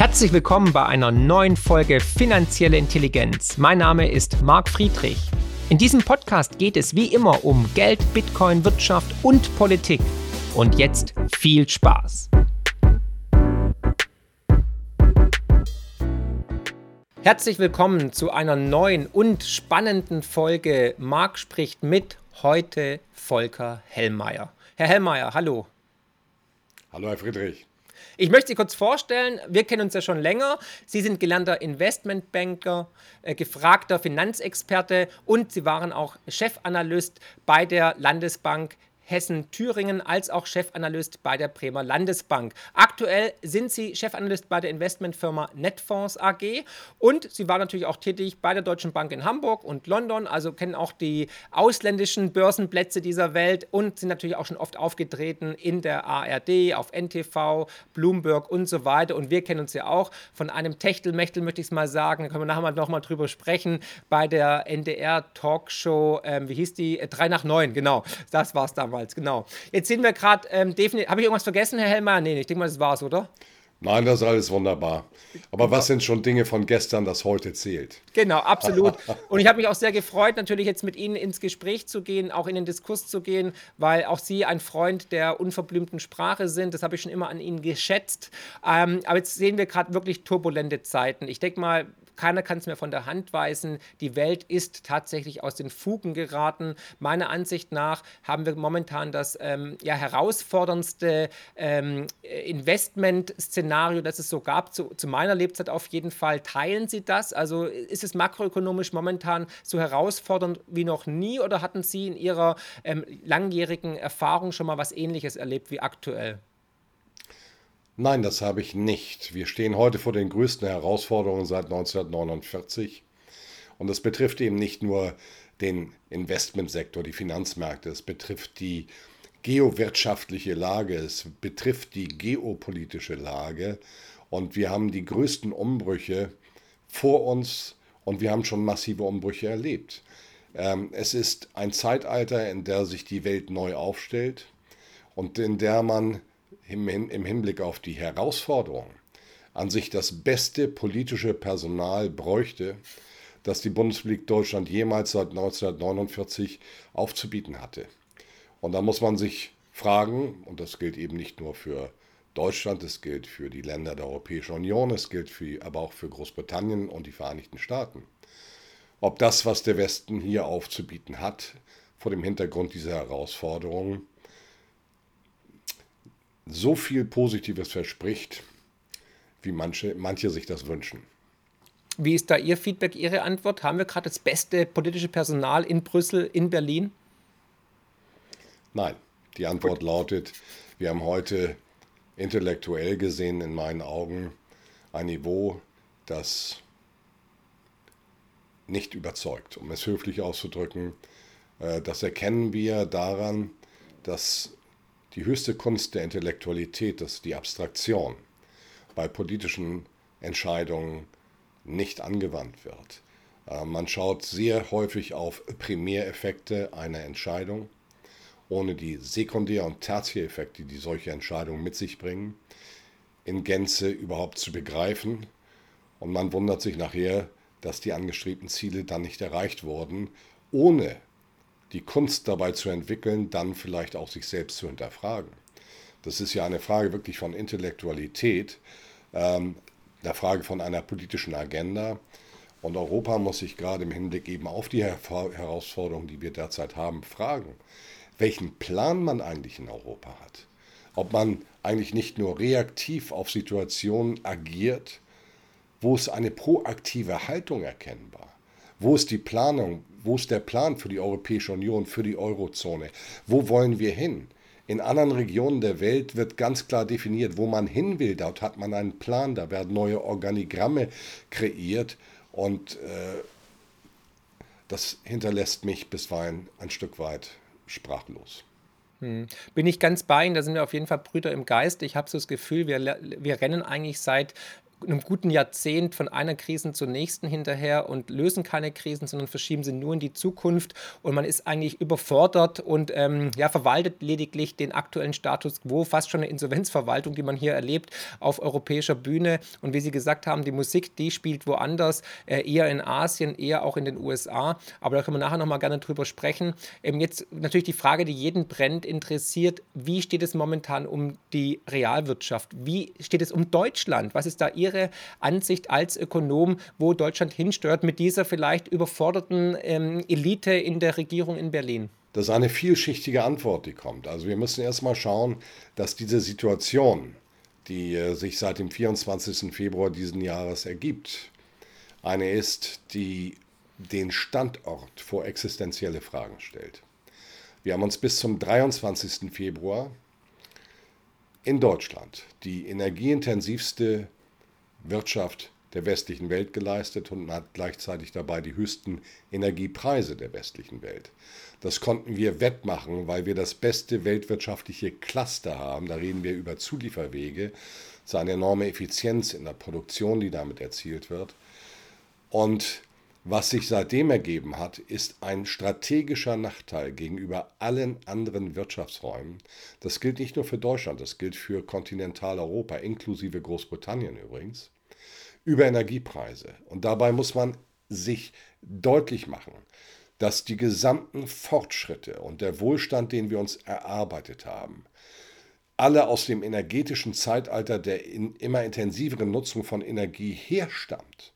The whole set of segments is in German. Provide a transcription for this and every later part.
Herzlich willkommen bei einer neuen Folge Finanzielle Intelligenz. Mein Name ist Marc Friedrich. In diesem Podcast geht es wie immer um Geld, Bitcoin, Wirtschaft und Politik. Und jetzt viel Spaß. Herzlich willkommen zu einer neuen und spannenden Folge Marc spricht mit heute Volker Hellmeier. Herr Hellmeier, hallo. Hallo, Herr Friedrich. Ich möchte Sie kurz vorstellen, wir kennen uns ja schon länger. Sie sind gelernter Investmentbanker, äh, gefragter Finanzexperte und Sie waren auch Chefanalyst bei der Landesbank Hessen-Thüringen als auch Chefanalyst bei der Bremer Landesbank. Aktuell sind Sie Chefanalyst bei der Investmentfirma Netfonds AG und Sie waren natürlich auch tätig bei der Deutschen Bank in Hamburg und London, also kennen auch die ausländischen Börsenplätze dieser Welt und sind natürlich auch schon oft aufgetreten in der ARD, auf NTV, Bloomberg und so weiter. Und wir kennen uns ja auch von einem Techtelmechtel, möchte ich es mal sagen, da können wir nachher noch mal drüber sprechen, bei der NDR-Talkshow, ähm, wie hieß die? 3 nach 9, genau, das war es damals damals, genau. Jetzt sehen wir gerade, ähm, definitiv. Habe ich irgendwas vergessen, Herr Helmer? Nee, ich denke mal, das war's, oder? Nein, das ist alles wunderbar. Aber was sind schon Dinge von gestern, das heute zählt? Genau, absolut. Und ich habe mich auch sehr gefreut, natürlich jetzt mit Ihnen ins Gespräch zu gehen, auch in den Diskurs zu gehen, weil auch Sie ein Freund der unverblümten Sprache sind. Das habe ich schon immer an Ihnen geschätzt. Ähm, aber jetzt sehen wir gerade wirklich turbulente Zeiten. Ich denke mal, keiner kann es mehr von der Hand weisen. Die Welt ist tatsächlich aus den Fugen geraten. Meiner Ansicht nach haben wir momentan das ähm, ja, herausforderndste ähm, Investmentszenario, das es so gab, zu, zu meiner Lebzeit auf jeden Fall. Teilen Sie das? Also ist es makroökonomisch momentan so herausfordernd wie noch nie oder hatten Sie in Ihrer ähm, langjährigen Erfahrung schon mal was Ähnliches erlebt wie aktuell? Nein, das habe ich nicht. Wir stehen heute vor den größten Herausforderungen seit 1949. Und das betrifft eben nicht nur den Investmentsektor, die Finanzmärkte, es betrifft die geowirtschaftliche Lage, es betrifft die geopolitische Lage. Und wir haben die größten Umbrüche vor uns und wir haben schon massive Umbrüche erlebt. Ähm, es ist ein Zeitalter, in der sich die Welt neu aufstellt und in der man im, Hinblick auf die Herausforderung an sich das beste politische Personal bräuchte, das die Bundesrepublik Deutschland jemals seit 1949 aufzubieten hatte. Und da muss man sich fragen, und das gilt eben nicht nur für Deutschland, es gilt für die Länder der Europäischen Union, es gilt für, aber auch für Großbritannien und die Vereinigten Staaten, ob das, was der Westen hier aufzubieten hat, vor dem Hintergrund dieser Herausforderungen so viel Positives verspricht, wie manche, manche sich das wünschen. Wie ist da Ihr Feedback, Ihre Antwort? Haben wir gerade das beste politische Personal in Brüssel, in Berlin? Nein, die Antwort Gut. lautet, wir haben heute intellektuell gesehen in meinen Augen ein Niveau, das nicht überzeugt, um es höflich auszudrücken. Äh, das erkennen wir daran, dass die höchste Kunst der Intellektualität ist die Abstraktion, bei politischen Entscheidungen nicht angewandt wird. Äh, man schaut sehr häufig auf Primäreffekte einer Entscheidung, ohne die Sekundär- und Tertiäreffekte, die solche Entscheidungen mit sich bringen, in Gänze überhaupt zu begreifen. Und man wundert sich nachher, dass die angestrebten Ziele dann nicht erreicht wurden, ohne die Kunst dabei zu entwickeln, dann vielleicht auch sich selbst zu hinterfragen. Das ist ja eine Frage wirklich von Intellektualität, ähm, der Frage von einer politischen Agenda. Und Europa muss sich gerade im Hinblick eben auf die Herausforderungen, die wir derzeit haben, fragen, welchen Plan man eigentlich in Europa hat. Ob man eigentlich nicht nur reaktiv auf Situationen agiert, wo es eine proaktive Haltung erkennbar. Wo ist die Planung? Wo ist der Plan für die Europäische Union, für die Eurozone? Wo wollen wir hin? In anderen Regionen der Welt wird ganz klar definiert, wo man hin will. Dort hat man einen Plan, da werden neue Organigramme kreiert und äh, das hinterlässt mich bisweilen ein Stück weit sprachlos. Hm. Bin ich ganz bei Ihnen, da sind wir auf jeden Fall Brüder im Geist. Ich habe so das Gefühl, wir, wir rennen eigentlich seit einem guten Jahrzehnt von einer Krise zur nächsten hinterher und lösen keine Krisen, sondern verschieben sie nur in die Zukunft. Und man ist eigentlich überfordert und ähm, ja, verwaltet lediglich den aktuellen Status quo, fast schon eine Insolvenzverwaltung, die man hier erlebt auf europäischer Bühne. Und wie Sie gesagt haben, die Musik, die spielt woanders, äh, eher in Asien, eher auch in den USA. Aber da können wir nachher nochmal gerne drüber sprechen. Ähm, jetzt natürlich die Frage, die jeden brennt, interessiert, wie steht es momentan um die Realwirtschaft? Wie steht es um Deutschland? Was ist da Ihre Ansicht als Ökonom, wo Deutschland hinsteuert mit dieser vielleicht überforderten ähm, Elite in der Regierung in Berlin? Das ist eine vielschichtige Antwort, die kommt. Also wir müssen erstmal schauen, dass diese Situation, die äh, sich seit dem 24. Februar diesen Jahres ergibt, eine ist, die den Standort vor existenzielle Fragen stellt. Wir haben uns bis zum 23. Februar in Deutschland die energieintensivste Wirtschaft der westlichen Welt geleistet und hat gleichzeitig dabei die höchsten Energiepreise der westlichen Welt. Das konnten wir wettmachen, weil wir das beste weltwirtschaftliche Cluster haben. Da reden wir über Zulieferwege. Es ist eine enorme Effizienz in der Produktion, die damit erzielt wird. Und was sich seitdem ergeben hat, ist ein strategischer Nachteil gegenüber allen anderen Wirtschaftsräumen. Das gilt nicht nur für Deutschland, das gilt für Kontinentaleuropa, inklusive Großbritannien übrigens, über Energiepreise. Und dabei muss man sich deutlich machen, dass die gesamten Fortschritte und der Wohlstand, den wir uns erarbeitet haben, alle aus dem energetischen Zeitalter der in immer intensiveren Nutzung von Energie herstammt.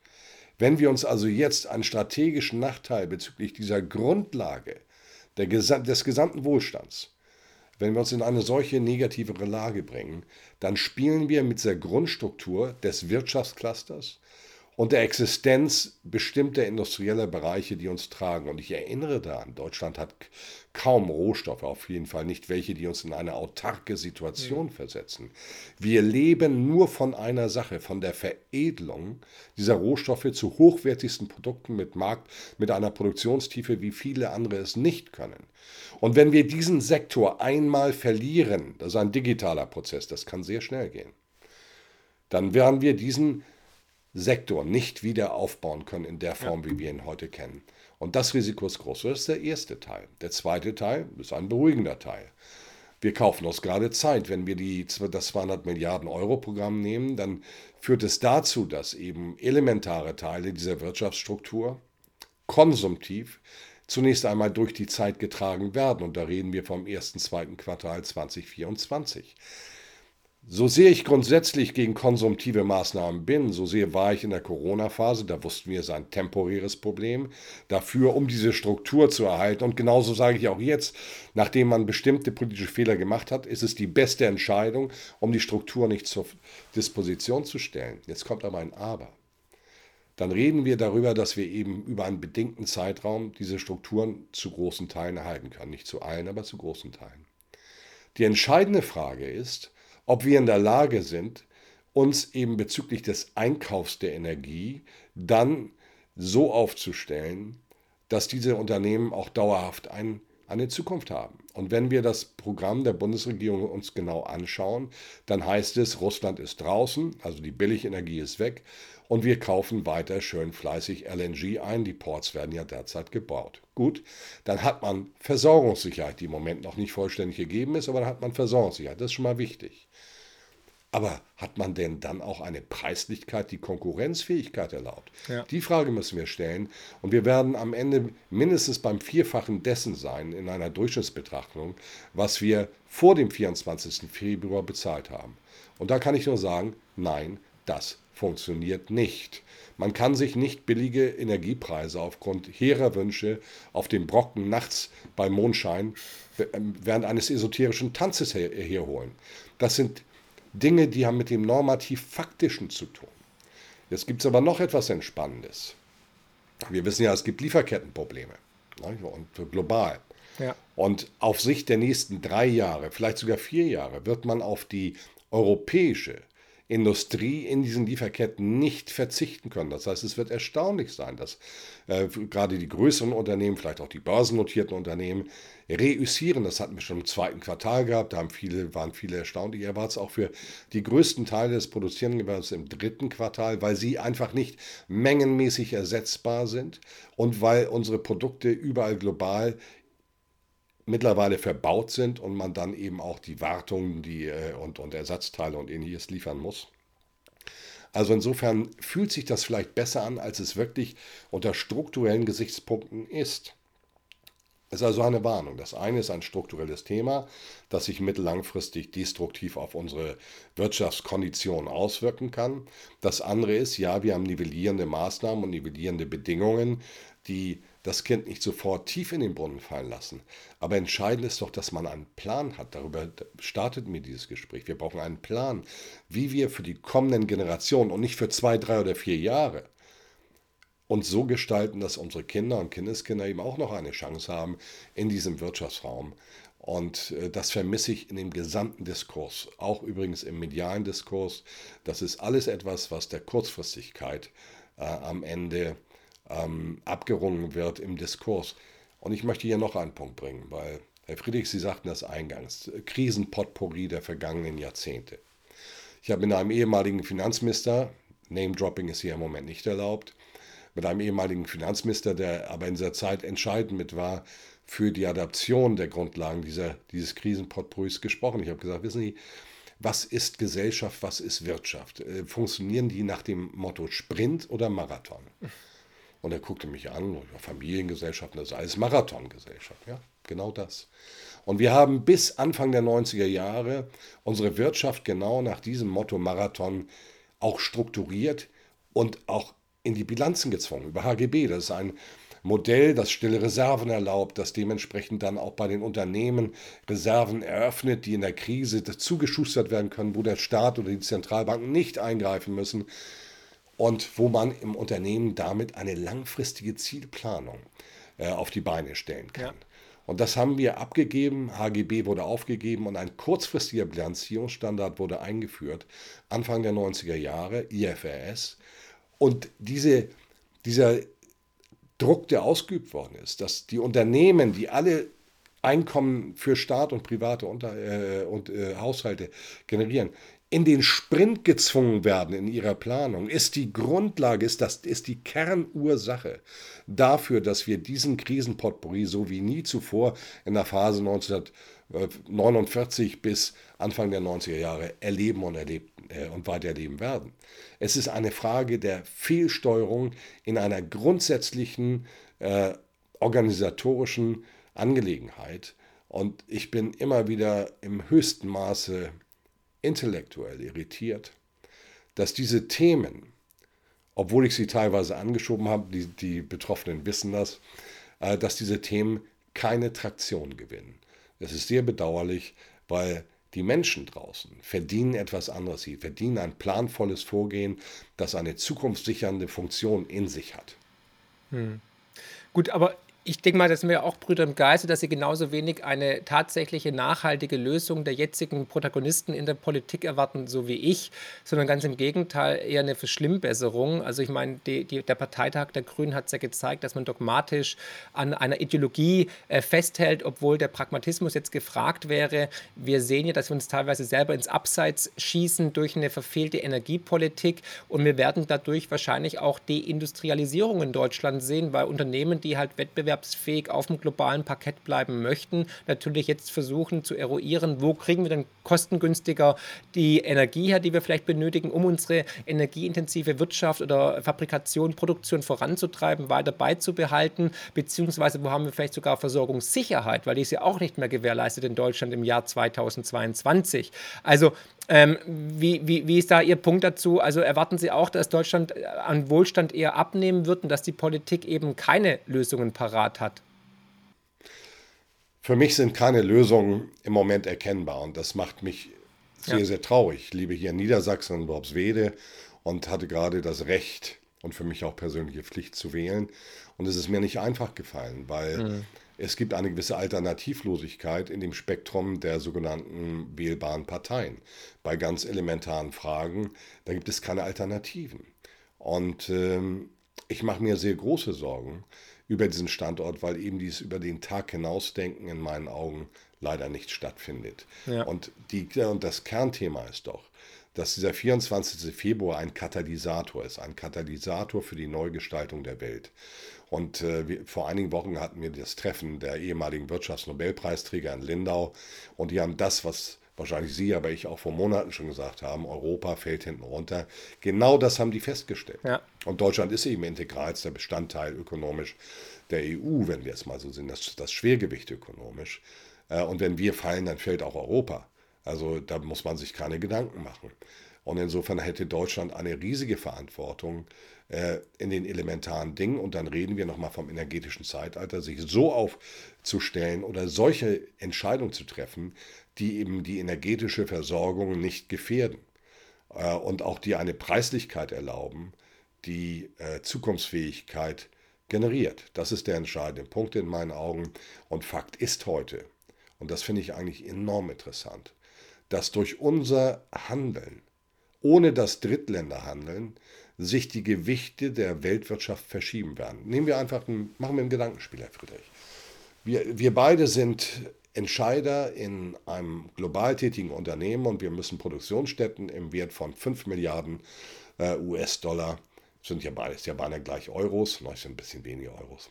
Wenn wir uns also jetzt einen strategischen Nachteil bezüglich dieser Grundlage der, des gesamten Wohlstands, wenn wir uns in eine solche negativere Lage bringen, dann spielen wir mit der Grundstruktur des Wirtschaftsclusters und der Existenz bestimmter industrieller Bereiche, die uns tragen. Und ich erinnere daran, Deutschland hat kaum Rohstoffe, auf jeden Fall nicht welche, die uns in eine autarke Situation mhm. versetzen. Wir leben nur von einer Sache, von der Veredelung dieser Rohstoffe zu hochwertigsten Produkten mit Markt, mit einer Produktionstiefe, wie viele andere es nicht können. Und wenn wir diesen Sektor einmal verlieren, das ist ein digitaler Prozess, das kann sehr schnell gehen, dann werden wir diesen Sektor nicht wieder aufbauen können in der Form, wie wir ihn heute kennen. Und das Risiko ist groß. Das ist der erste Teil. Der zweite Teil ist ein beruhigender Teil. Wir kaufen uns gerade Zeit. Wenn wir die, das 200 Milliarden Euro Programm nehmen, dann führt es dazu, dass eben elementare Teile dieser Wirtschaftsstruktur konsumtiv zunächst einmal durch die Zeit getragen werden. Und da reden wir vom ersten, zweiten Quartal 2024. So sehr ich grundsätzlich gegen konsumtive Maßnahmen bin, so sehr war ich in der Corona-Phase, da wussten wir, es ist ein temporäres Problem, dafür, um diese Struktur zu erhalten. Und genauso sage ich auch jetzt, nachdem man bestimmte politische Fehler gemacht hat, ist es die beste Entscheidung, um die Struktur nicht zur Disposition zu stellen. Jetzt kommt aber ein Aber. Dann reden wir darüber, dass wir eben über einen bedingten Zeitraum diese Strukturen zu großen Teilen erhalten können. Nicht zu allen, aber zu großen Teilen. Die entscheidende Frage ist, ob wir in der Lage sind, uns eben bezüglich des Einkaufs der Energie dann so aufzustellen, dass diese Unternehmen auch dauerhaft ein, eine Zukunft haben. Und wenn wir das Programm der Bundesregierung uns genau anschauen, dann heißt es, Russland ist draußen, also die Billigenergie ist weg und wir kaufen weiter schön fleißig LNG ein. Die Ports werden ja derzeit gebaut. Gut, dann hat man Versorgungssicherheit, die im Moment noch nicht vollständig gegeben ist, aber dann hat man Versorgungssicherheit. Das ist schon mal wichtig. Aber hat man denn dann auch eine Preislichkeit, die Konkurrenzfähigkeit erlaubt? Ja. Die Frage müssen wir stellen. Und wir werden am Ende mindestens beim Vierfachen dessen sein in einer Durchschnittsbetrachtung, was wir vor dem 24. Februar bezahlt haben. Und da kann ich nur sagen, nein, das funktioniert nicht. Man kann sich nicht billige Energiepreise aufgrund hehrer Wünsche auf dem Brocken nachts beim Mondschein während eines esoterischen Tanzes herholen. Das sind Dinge, die haben mit dem normativ-faktischen zu tun. Jetzt gibt es aber noch etwas Entspannendes. Wir wissen ja, es gibt Lieferkettenprobleme ne, und global. Ja. Und auf Sicht der nächsten drei Jahre, vielleicht sogar vier Jahre, wird man auf die europäische Industrie in diesen Lieferketten nicht verzichten können. Das heißt, es wird erstaunlich sein, dass äh, gerade die größeren Unternehmen, vielleicht auch die börsennotierten Unternehmen, reüssieren. Das hatten wir schon im zweiten Quartal gehabt, da haben viele, waren viele erstaunt. Ich erwarte es auch für die größten Teile des produzierenden Gewerbes im dritten Quartal, weil sie einfach nicht mengenmäßig ersetzbar sind und weil unsere Produkte überall global mittlerweile verbaut sind und man dann eben auch die Wartungen die, äh, und, und Ersatzteile und ähnliches liefern muss. Also insofern fühlt sich das vielleicht besser an, als es wirklich unter strukturellen Gesichtspunkten ist. Es ist also eine Warnung. Das eine ist ein strukturelles Thema, das sich mittellangfristig destruktiv auf unsere Wirtschaftskonditionen auswirken kann. Das andere ist, ja, wir haben nivellierende Maßnahmen und nivellierende Bedingungen, die das Kind nicht sofort tief in den Brunnen fallen lassen. Aber entscheidend ist doch, dass man einen Plan hat. Darüber startet mir dieses Gespräch. Wir brauchen einen Plan, wie wir für die kommenden Generationen und nicht für zwei, drei oder vier Jahre uns so gestalten, dass unsere Kinder und Kindeskinder eben auch noch eine Chance haben in diesem Wirtschaftsraum. Und äh, das vermisse ich in dem gesamten Diskurs, auch übrigens im medialen Diskurs. Das ist alles etwas, was der Kurzfristigkeit äh, am Ende ähm, abgerungen wird im Diskurs. Und ich möchte hier noch einen Punkt bringen, weil, Herr Friedrich, Sie sagten das eingangs, Krisenpotpourri der vergangenen Jahrzehnte. Ich habe mit einem ehemaligen Finanzminister, Name-Dropping ist hier im Moment nicht erlaubt, mit einem ehemaligen Finanzminister, der aber in dieser Zeit entscheidend mit war für die Adaption der Grundlagen dieser, dieses Krisenpotpourris gesprochen. Ich habe gesagt, wissen Sie, was ist Gesellschaft, was ist Wirtschaft? Äh, funktionieren die nach dem Motto Sprint oder Marathon? Und er guckte mich an, Familiengesellschaften, das ist alles Marathongesellschaft, ja, genau das. Und wir haben bis Anfang der 90er Jahre unsere Wirtschaft genau nach diesem Motto Marathon auch strukturiert und auch in die Bilanzen gezwungen, über HGB. Das ist ein Modell, das stille Reserven erlaubt, das dementsprechend dann auch bei den Unternehmen Reserven eröffnet, die in der Krise zugeschustert werden können, wo der Staat oder die Zentralbanken nicht eingreifen müssen und wo man im Unternehmen damit eine langfristige Zielplanung äh, auf die Beine stellen kann. Ja. Und das haben wir abgegeben, HGB wurde aufgegeben und ein kurzfristiger Bilanzierungsstandard wurde eingeführt, Anfang der 90er Jahre, IFRS. Und diese, dieser Druck, der ausgeübt worden ist, dass die Unternehmen, die alle Einkommen für Staat und private Unter äh, und äh, Haushalte generieren, in den Sprint gezwungen werden in ihrer Planung, ist die Grundlage, ist, das, ist die Kernursache dafür, dass wir diesen Krisenpotpourri so wie nie zuvor in der Phase 1949 bis Anfang der 90er Jahre erleben und, erlebt, äh, und weiter erleben werden. Es ist eine Frage der Fehlsteuerung in einer grundsätzlichen äh, organisatorischen Angelegenheit. Und ich bin immer wieder im höchsten Maße intellektuell irritiert, dass diese Themen, obwohl ich sie teilweise angeschoben habe, die, die Betroffenen wissen das, äh, dass diese Themen keine Traktion gewinnen. Das ist sehr bedauerlich, weil die Menschen draußen verdienen etwas anderes. Sie verdienen ein planvolles Vorgehen, das eine zukunftssichernde Funktion in sich hat. Hm. Gut, aber ich denke mal, das sind wir auch Brüder im Geiste, dass sie genauso wenig eine tatsächliche nachhaltige Lösung der jetzigen Protagonisten in der Politik erwarten, so wie ich, sondern ganz im Gegenteil eher eine Verschlimmbesserung. Also ich meine, die, die, der Parteitag der Grünen hat es ja gezeigt, dass man dogmatisch an einer Ideologie äh, festhält, obwohl der Pragmatismus jetzt gefragt wäre. Wir sehen ja, dass wir uns teilweise selber ins Abseits schießen durch eine verfehlte Energiepolitik und wir werden dadurch wahrscheinlich auch Deindustrialisierung in Deutschland sehen, weil Unternehmen, die halt Wettbewerb wettbewerbsfähig auf dem globalen Parkett bleiben möchten, natürlich jetzt versuchen zu eruieren, wo kriegen wir denn kostengünstiger die Energie her, die wir vielleicht benötigen, um unsere energieintensive Wirtschaft oder Fabrikation, Produktion voranzutreiben, weiter beizubehalten, beziehungsweise wo haben wir vielleicht sogar Versorgungssicherheit, weil die ist ja auch nicht mehr gewährleistet in Deutschland im Jahr 2022. Also ähm, wie, wie, wie ist da Ihr Punkt dazu? Also erwarten Sie auch, dass Deutschland an Wohlstand eher abnehmen wird und dass die Politik eben keine Lösungen parat hat? Für mich sind keine Lösungen im Moment erkennbar und das macht mich sehr, ja. sehr traurig. Ich lebe hier in Niedersachsen in Worpswede und hatte gerade das Recht, und für mich auch persönliche Pflicht zu wählen. Und es ist mir nicht einfach gefallen, weil mhm. Es gibt eine gewisse Alternativlosigkeit in dem Spektrum der sogenannten wählbaren Parteien. Bei ganz elementaren Fragen, da gibt es keine Alternativen. Und ähm, ich mache mir sehr große Sorgen über diesen Standort, weil eben dieses über den Tag hinausdenken in meinen Augen leider nicht stattfindet. Ja. Und, die, und das Kernthema ist doch, dass dieser 24. Februar ein Katalysator ist, ein Katalysator für die Neugestaltung der Welt. Und äh, wir, vor einigen Wochen hatten wir das Treffen der ehemaligen Wirtschaftsnobelpreisträger in Lindau und die haben das, was wahrscheinlich Sie, aber ich auch vor Monaten schon gesagt haben, Europa fällt hinten runter. Genau das haben die festgestellt. Ja. Und Deutschland ist eben integralster Bestandteil ökonomisch der EU, wenn wir es mal so sehen, das, das Schwergewicht ökonomisch. Äh, und wenn wir fallen, dann fällt auch Europa. Also da muss man sich keine Gedanken machen. Und insofern hätte Deutschland eine riesige Verantwortung äh, in den elementaren Dingen. Und dann reden wir nochmal vom energetischen Zeitalter, sich so aufzustellen oder solche Entscheidungen zu treffen, die eben die energetische Versorgung nicht gefährden äh, und auch die eine Preislichkeit erlauben, die äh, Zukunftsfähigkeit generiert. Das ist der entscheidende Punkt in meinen Augen. Und Fakt ist heute, und das finde ich eigentlich enorm interessant, dass durch unser Handeln, ohne das Drittländerhandeln, sich die Gewichte der Weltwirtschaft verschieben werden. Nehmen wir einfach ein, machen wir ein Gedankenspiel, Herr Friedrich. Wir, wir beide sind Entscheider in einem global tätigen Unternehmen und wir müssen Produktionsstätten im Wert von 5 Milliarden äh, US-Dollar, sind ja beides ja beinahe gleich Euros, noch sind ein bisschen weniger Euros,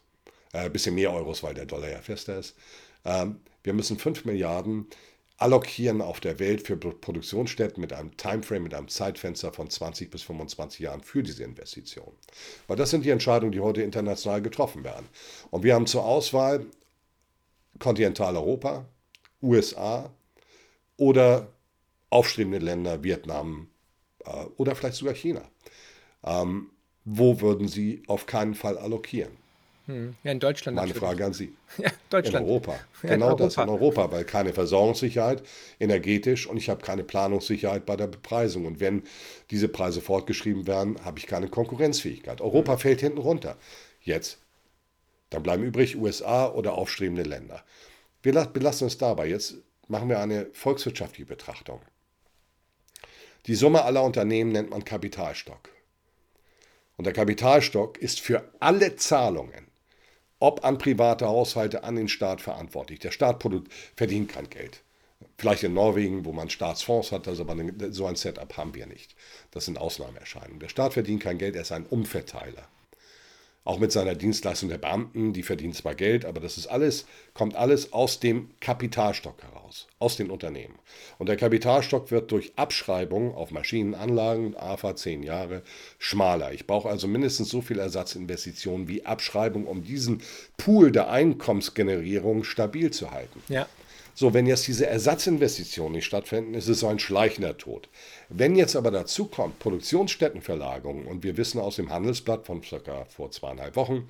ein äh, bisschen mehr Euros, weil der Dollar ja fester ist. Ähm, wir müssen 5 Milliarden allokieren auf der Welt für Produktionsstätten mit einem Timeframe, mit einem Zeitfenster von 20 bis 25 Jahren für diese Investition. Weil das sind die Entscheidungen, die heute international getroffen werden. Und wir haben zur Auswahl Kontinentaleuropa, USA oder aufstrebende Länder, Vietnam äh, oder vielleicht sogar China. Ähm, wo würden Sie auf keinen Fall allokieren? Hm. Ja, in Deutschland. Meine natürlich. Frage an Sie. Ja, Deutschland. In Europa. Ja, genau in das in Europa, weil keine Versorgungssicherheit energetisch und ich habe keine Planungssicherheit bei der Bepreisung. Und wenn diese Preise fortgeschrieben werden, habe ich keine Konkurrenzfähigkeit. Europa hm. fällt hinten runter. Jetzt dann bleiben übrig USA oder aufstrebende Länder. Wir belassen es dabei. Jetzt machen wir eine volkswirtschaftliche Betrachtung. Die Summe aller Unternehmen nennt man Kapitalstock. Und der Kapitalstock ist für alle Zahlungen, ob an private Haushalte, an den Staat verantwortlich. Der Staat verdient kein Geld. Vielleicht in Norwegen, wo man Staatsfonds hat, das aber so ein Setup haben wir nicht. Das sind Ausnahmeerscheinungen. Der Staat verdient kein Geld, er ist ein Umverteiler auch mit seiner Dienstleistung der Beamten, die verdienen zwar Geld, aber das ist alles, kommt alles aus dem Kapitalstock heraus, aus den Unternehmen. Und der Kapitalstock wird durch Abschreibung auf Maschinenanlagen, AFA 10 Jahre, schmaler. Ich brauche also mindestens so viel Ersatzinvestitionen wie Abschreibung, um diesen Pool der Einkommensgenerierung stabil zu halten. Ja. So, wenn jetzt diese Ersatzinvestitionen nicht stattfinden, ist es so ein schleichender Tod. Wenn jetzt aber dazu kommt, Produktionsstättenverlagerung, und wir wissen aus dem Handelsblatt von circa vor zweieinhalb Wochen,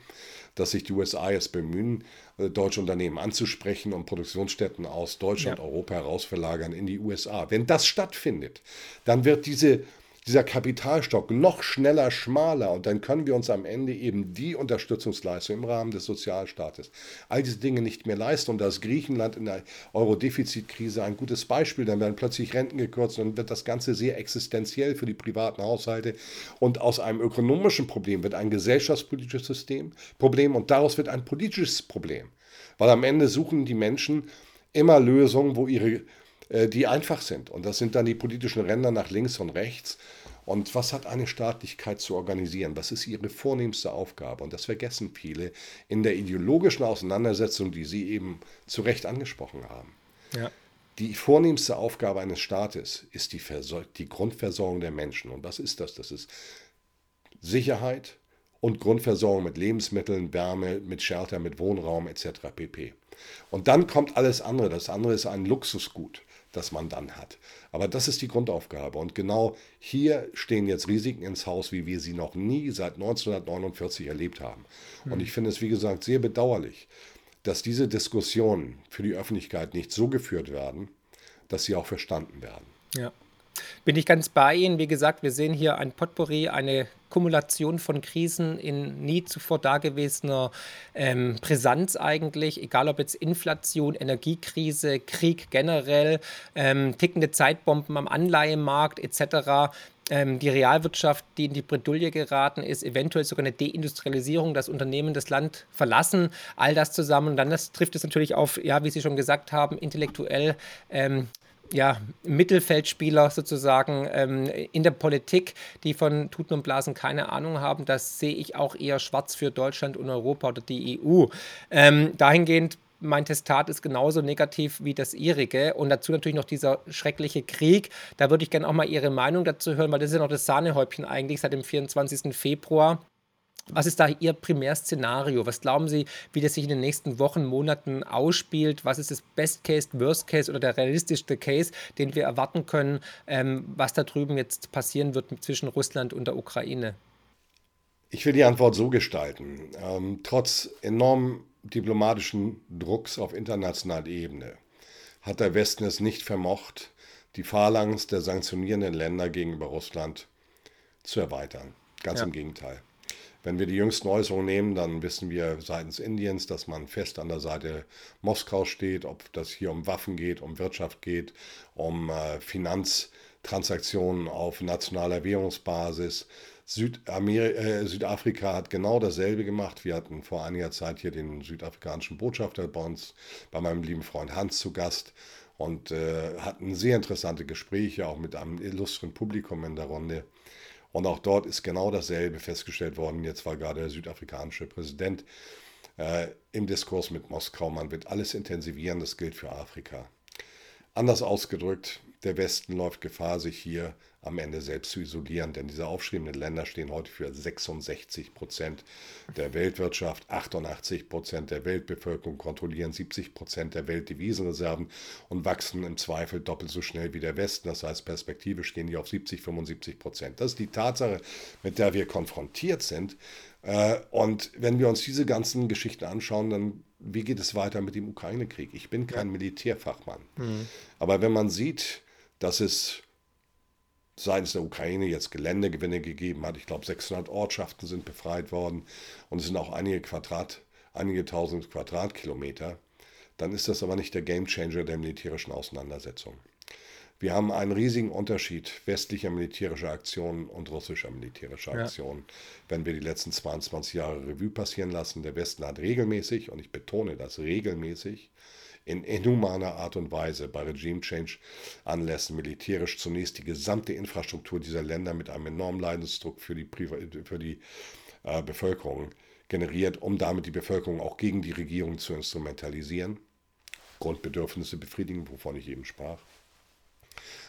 dass sich die USA jetzt bemühen, äh, deutsche Unternehmen anzusprechen und Produktionsstätten aus Deutschland, ja. Europa herausverlagern in die USA. Wenn das stattfindet, dann wird diese dieser Kapitalstock noch schneller schmaler und dann können wir uns am Ende eben die Unterstützungsleistung im Rahmen des Sozialstaates, all diese Dinge nicht mehr leisten. Und da ist Griechenland in der Euro-Defizitkrise ein gutes Beispiel. Dann werden plötzlich Renten gekürzt und wird das Ganze sehr existenziell für die privaten Haushalte. Und aus einem ökonomischen Problem wird ein gesellschaftspolitisches System Problem und daraus wird ein politisches Problem. Weil am Ende suchen die Menschen immer Lösungen, wo ihre die einfach sind. Und das sind dann die politischen Ränder nach links und rechts. Und was hat eine Staatlichkeit zu organisieren? Was ist ihre vornehmste Aufgabe? Und das vergessen viele in der ideologischen Auseinandersetzung, die Sie eben zu Recht angesprochen haben. Ja. Die vornehmste Aufgabe eines Staates ist die, die Grundversorgung der Menschen. Und was ist das? Das ist Sicherheit und Grundversorgung mit Lebensmitteln, Wärme, mit Shelter, mit Wohnraum etc. pp. Und dann kommt alles andere. Das andere ist ein Luxusgut das man dann hat. Aber das ist die Grundaufgabe. Und genau hier stehen jetzt Risiken ins Haus, wie wir sie noch nie seit 1949 erlebt haben. Und ich finde es, wie gesagt, sehr bedauerlich, dass diese Diskussionen für die Öffentlichkeit nicht so geführt werden, dass sie auch verstanden werden. Ja. Bin ich ganz bei Ihnen. Wie gesagt, wir sehen hier ein Potpourri, eine Akkumulation von Krisen in nie zuvor dagewesener ähm, Brisanz eigentlich, egal ob jetzt Inflation, Energiekrise, Krieg generell, ähm, tickende Zeitbomben am Anleihemarkt etc ähm, die Realwirtschaft, die in die Bredouille geraten ist, eventuell sogar eine Deindustrialisierung, das Unternehmen das Land verlassen, all das zusammen. Und dann das trifft es natürlich auf, ja, wie Sie schon gesagt haben, intellektuell ähm, ja, Mittelfeldspieler sozusagen ähm, in der Politik, die von Tuten und Blasen keine Ahnung haben. Das sehe ich auch eher schwarz für Deutschland und Europa oder die EU. Ähm, dahingehend mein Testat ist genauso negativ wie das ihrige. Und dazu natürlich noch dieser schreckliche Krieg. Da würde ich gerne auch mal Ihre Meinung dazu hören, weil das ist ja noch das Sahnehäubchen eigentlich seit dem 24. Februar. Was ist da Ihr Primärszenario? Was glauben Sie, wie das sich in den nächsten Wochen, Monaten ausspielt? Was ist das Best Case, Worst Case oder der realistischste Case, den wir erwarten können, ähm, was da drüben jetzt passieren wird zwischen Russland und der Ukraine? Ich will die Antwort so gestalten. Ähm, trotz enorm diplomatischen Drucks auf internationaler Ebene hat der Westen es nicht vermocht, die Phalanx der sanktionierenden Länder gegenüber Russland zu erweitern. Ganz ja. im Gegenteil. Wenn wir die jüngsten Äußerungen nehmen, dann wissen wir seitens Indiens, dass man fest an der Seite Moskaus steht, ob das hier um Waffen geht, um Wirtschaft geht, um äh, Finanztransaktionen auf nationaler Währungsbasis. Südamer äh, Südafrika hat genau dasselbe gemacht. Wir hatten vor einiger Zeit hier den südafrikanischen Botschafter bei uns, bei meinem lieben Freund Hans zu Gast und äh, hatten sehr interessante Gespräche, auch mit einem illustren Publikum in der Runde. Und auch dort ist genau dasselbe festgestellt worden. Jetzt war gerade der südafrikanische Präsident äh, im Diskurs mit Moskau. Man wird alles intensivieren, das gilt für Afrika. Anders ausgedrückt, der Westen läuft Gefahr, sich hier am Ende selbst zu isolieren, denn diese aufstrebenden Länder stehen heute für 66 Prozent der Weltwirtschaft, 88 Prozent der Weltbevölkerung, kontrollieren 70 Prozent der Weltdevisenreserven und wachsen im Zweifel doppelt so schnell wie der Westen. Das heißt, perspektivisch stehen die auf 70, 75 Prozent. Das ist die Tatsache, mit der wir konfrontiert sind. Äh, und wenn wir uns diese ganzen Geschichten anschauen, dann wie geht es weiter mit dem Ukraine-Krieg? Ich bin kein Militärfachmann. Mhm. Aber wenn man sieht, dass es seitens der Ukraine jetzt Geländegewinne gegeben hat. Ich glaube, 600 Ortschaften sind befreit worden und es sind auch einige Quadrat, einige tausend Quadratkilometer. Dann ist das aber nicht der Gamechanger der militärischen Auseinandersetzung. Wir haben einen riesigen Unterschied westlicher militärischer Aktionen und russischer militärischer Aktionen. Ja. Wenn wir die letzten 22 Jahre Revue passieren lassen, der Westen hat regelmäßig, und ich betone das regelmäßig, in inhumaner Art und Weise bei Regime Change Anlässen militärisch zunächst die gesamte Infrastruktur dieser Länder mit einem enormen Leidensdruck für die, Priva für die äh, Bevölkerung generiert, um damit die Bevölkerung auch gegen die Regierung zu instrumentalisieren, Grundbedürfnisse befriedigen, wovon ich eben sprach.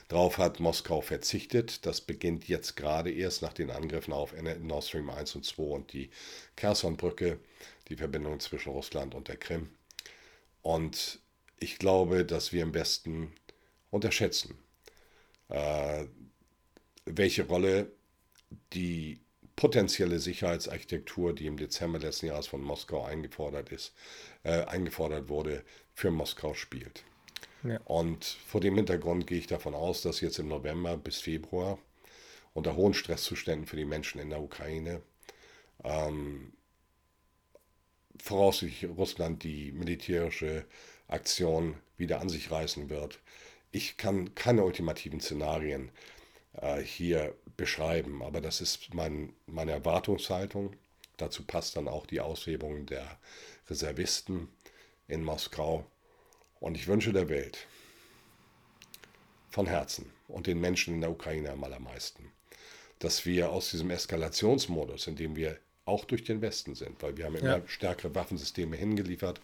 Darauf hat Moskau verzichtet. Das beginnt jetzt gerade erst nach den Angriffen auf Nord Stream 1 und 2 und die Kherson-Brücke, die Verbindung zwischen Russland und der Krim. Und ich glaube, dass wir im Westen unterschätzen, äh, welche Rolle die potenzielle Sicherheitsarchitektur, die im Dezember letzten Jahres von Moskau eingefordert ist, äh, eingefordert wurde, für Moskau spielt. Ja. Und vor dem Hintergrund gehe ich davon aus, dass jetzt im November bis Februar unter hohen Stresszuständen für die Menschen in der Ukraine ähm, voraussichtlich Russland die militärische Aktion wieder an sich reißen wird. Ich kann keine ultimativen Szenarien äh, hier beschreiben, aber das ist mein, meine Erwartungshaltung. Dazu passt dann auch die Aushebung der Reservisten in Moskau. Und ich wünsche der Welt von Herzen und den Menschen in der Ukraine am allermeisten, dass wir aus diesem Eskalationsmodus, in dem wir auch durch den Westen sind, weil wir haben immer ja. stärkere Waffensysteme hingeliefert,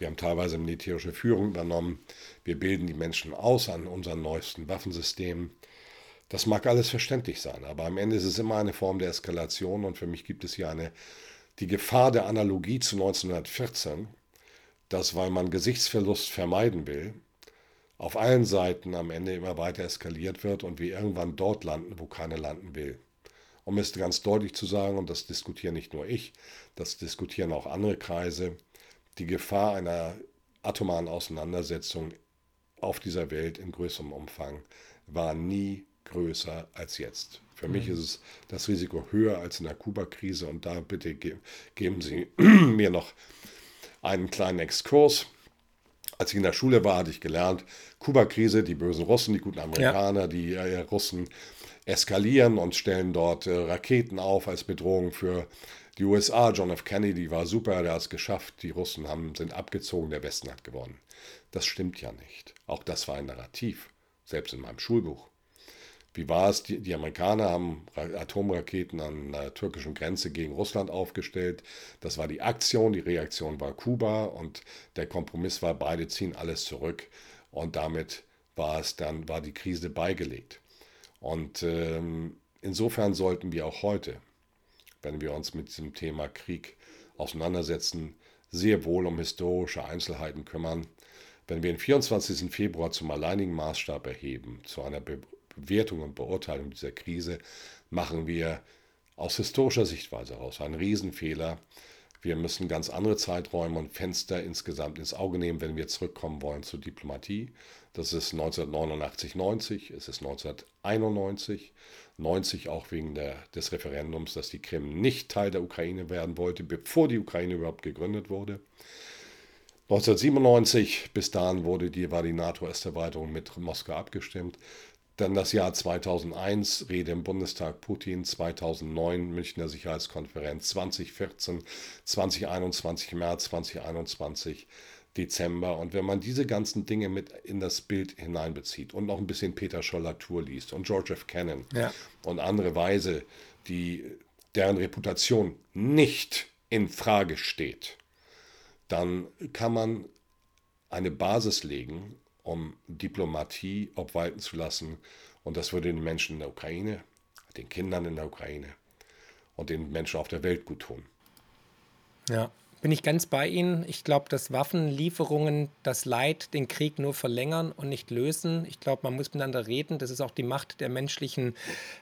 wir haben teilweise militärische Führung übernommen. Wir bilden die Menschen aus an unseren neuesten Waffensystemen. Das mag alles verständlich sein, aber am Ende ist es immer eine Form der Eskalation und für mich gibt es hier eine, die Gefahr der Analogie zu 1914, dass, weil man Gesichtsverlust vermeiden will, auf allen Seiten am Ende immer weiter eskaliert wird und wir irgendwann dort landen, wo keiner landen will. Um es ganz deutlich zu sagen, und das diskutieren nicht nur ich, das diskutieren auch andere Kreise, die Gefahr einer atomaren Auseinandersetzung auf dieser Welt in größerem Umfang war nie größer als jetzt. Für mhm. mich ist es das Risiko höher als in der Kuba-Krise und da bitte ge geben Sie mir noch einen kleinen Exkurs. Als ich in der Schule war, hatte ich gelernt, Kuba-Krise, die bösen Russen, die guten Amerikaner, ja. die äh, Russen eskalieren und stellen dort äh, Raketen auf als Bedrohung für die USA. John F. Kennedy war super, der hat es geschafft. Die Russen haben, sind abgezogen, der Westen hat gewonnen. Das stimmt ja nicht. Auch das war ein Narrativ, selbst in meinem Schulbuch. Wie war es? Die, die, Amerikaner haben Atomraketen an der türkischen Grenze gegen Russland aufgestellt. Das war die Aktion, die Reaktion war Kuba und der Kompromiss war, beide ziehen alles zurück. Und damit war es dann, war die Krise beigelegt. Und ähm, insofern sollten wir auch heute, wenn wir uns mit diesem Thema Krieg auseinandersetzen, sehr wohl um historische Einzelheiten kümmern. Wenn wir den 24. Februar zum alleinigen Maßstab erheben, zu einer Be Bewertung und Beurteilung dieser Krise, machen wir aus historischer Sichtweise heraus einen Riesenfehler. Wir müssen ganz andere Zeiträume und Fenster insgesamt ins Auge nehmen, wenn wir zurückkommen wollen zur Diplomatie. Das ist 1989, 90, es ist 1991, 90 auch wegen der, des Referendums, dass die Krim nicht Teil der Ukraine werden wollte, bevor die Ukraine überhaupt gegründet wurde. 1997, bis dahin wurde die, war die NATO-Ersterweiterung mit Moskau abgestimmt. Dann das Jahr 2001, Rede im Bundestag Putin, 2009 Münchner Sicherheitskonferenz, 2014, 2021 März, 2021 Dezember. Und wenn man diese ganzen Dinge mit in das Bild hineinbezieht und noch ein bisschen Peter Scholl-Latour liest und George F. Cannon ja. und andere Weise, die, deren Reputation nicht in Frage steht, dann kann man eine Basis legen, um Diplomatie obwalten zu lassen. Und das würde den Menschen in der Ukraine, den Kindern in der Ukraine und den Menschen auf der Welt gut tun. Ja, bin ich ganz bei Ihnen. Ich glaube, dass Waffenlieferungen das Leid, den Krieg nur verlängern und nicht lösen. Ich glaube, man muss miteinander reden. Das ist auch die Macht der menschlichen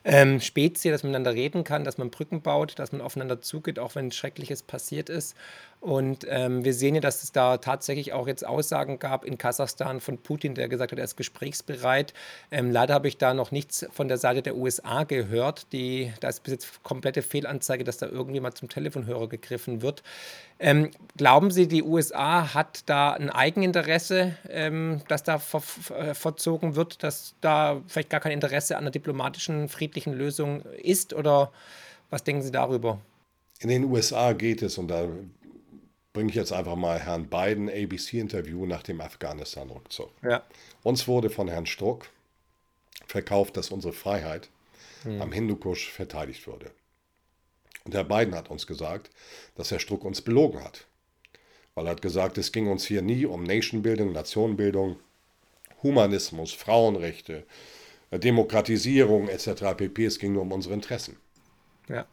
ähm, Spezie, dass man miteinander reden kann, dass man Brücken baut, dass man aufeinander zugeht, auch wenn Schreckliches passiert ist. Und ähm, wir sehen ja, dass es da tatsächlich auch jetzt Aussagen gab in Kasachstan von Putin, der gesagt hat, er ist gesprächsbereit. Ähm, leider habe ich da noch nichts von der Seite der USA gehört. Die, da ist bis jetzt komplette Fehlanzeige, dass da irgendjemand zum Telefonhörer gegriffen wird. Ähm, glauben Sie, die USA hat da ein Eigeninteresse, ähm, dass da ver äh, verzogen wird, dass da vielleicht gar kein Interesse an einer diplomatischen, friedlichen Lösung ist? Oder was denken Sie darüber? In den USA geht es, und da bringe ich jetzt einfach mal Herrn Biden ABC-Interview nach dem Afghanistan-Rückzug. Ja. Uns wurde von Herrn Struck verkauft, dass unsere Freiheit hm. am Hindukusch verteidigt würde. Und Herr Biden hat uns gesagt, dass Herr Struck uns belogen hat. Weil er hat gesagt, es ging uns hier nie um Nationbildung, Nationenbildung, Humanismus, Frauenrechte, Demokratisierung etc. pp. Es ging nur um unsere Interessen. Ja.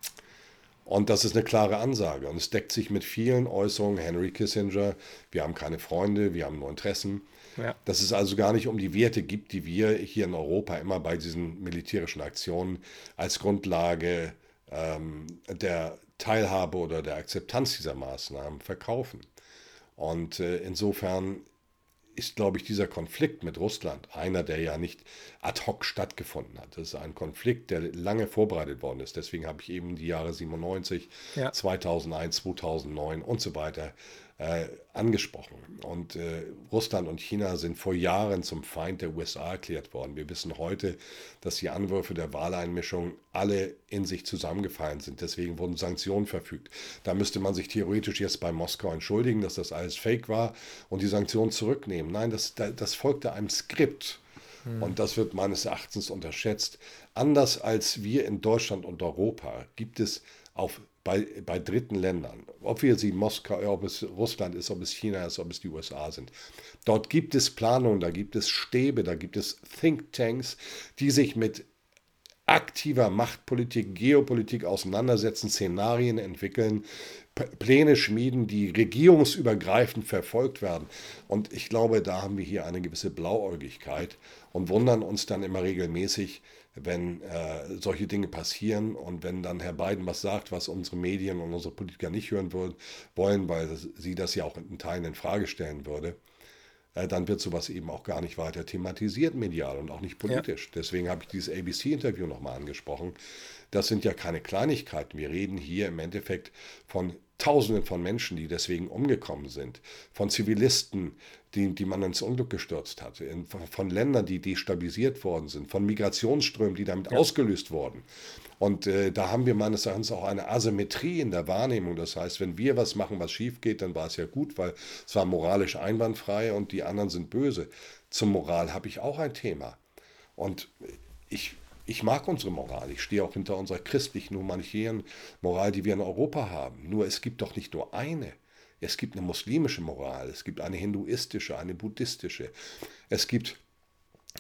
Und das ist eine klare Ansage. Und es deckt sich mit vielen Äußerungen Henry Kissinger. Wir haben keine Freunde, wir haben nur Interessen. Ja. Dass es also gar nicht um die Werte gibt, die wir hier in Europa immer bei diesen militärischen Aktionen als Grundlage ähm, der Teilhabe oder der Akzeptanz dieser Maßnahmen verkaufen. Und äh, insofern ist, glaube ich, dieser Konflikt mit Russland einer, der ja nicht ad hoc stattgefunden hat. Das ist ein Konflikt, der lange vorbereitet worden ist. Deswegen habe ich eben die Jahre 97, ja. 2001, 2009 und so weiter äh, angesprochen. Und äh, Russland und China sind vor Jahren zum Feind der USA erklärt worden. Wir wissen heute, dass die Anwürfe der Wahleinmischung alle in sich zusammengefallen sind. Deswegen wurden Sanktionen verfügt. Da müsste man sich theoretisch jetzt bei Moskau entschuldigen, dass das alles fake war und die Sanktionen zurücknehmen. Nein, das, das folgte einem Skript. Hm. Und das wird meines Erachtens unterschätzt. Anders als wir in Deutschland und Europa gibt es auf bei, bei dritten Ländern, ob wir sie Moskau, ob es Russland ist, ob es China ist, ob es die USA sind. Dort gibt es Planungen, da gibt es Stäbe, da gibt es Thinktanks, die sich mit aktiver Machtpolitik, Geopolitik auseinandersetzen, Szenarien entwickeln, Pläne schmieden, die regierungsübergreifend verfolgt werden. Und ich glaube, da haben wir hier eine gewisse Blauäugigkeit und wundern uns dann immer regelmäßig, wenn äh, solche Dinge passieren und wenn dann Herr Biden was sagt, was unsere Medien und unsere Politiker nicht hören wollen, weil sie das ja auch in Teilen in Frage stellen würde, äh, dann wird sowas eben auch gar nicht weiter thematisiert medial und auch nicht politisch. Ja. Deswegen habe ich dieses ABC-Interview nochmal angesprochen. Das sind ja keine Kleinigkeiten. Wir reden hier im Endeffekt von Tausenden von Menschen, die deswegen umgekommen sind, von Zivilisten, die, die man ins Unglück gestürzt hat, von Ländern, die destabilisiert worden sind, von Migrationsströmen, die damit ja. ausgelöst wurden. Und äh, da haben wir meines Erachtens auch eine Asymmetrie in der Wahrnehmung. Das heißt, wenn wir was machen, was schief geht, dann war es ja gut, weil es war moralisch einwandfrei und die anderen sind böse. Zum Moral habe ich auch ein Thema. Und ich ich mag unsere Moral. Ich stehe auch hinter unserer christlichen, humanitären Moral, die wir in Europa haben. Nur es gibt doch nicht nur eine. Es gibt eine muslimische Moral, es gibt eine hinduistische, eine buddhistische. Es gibt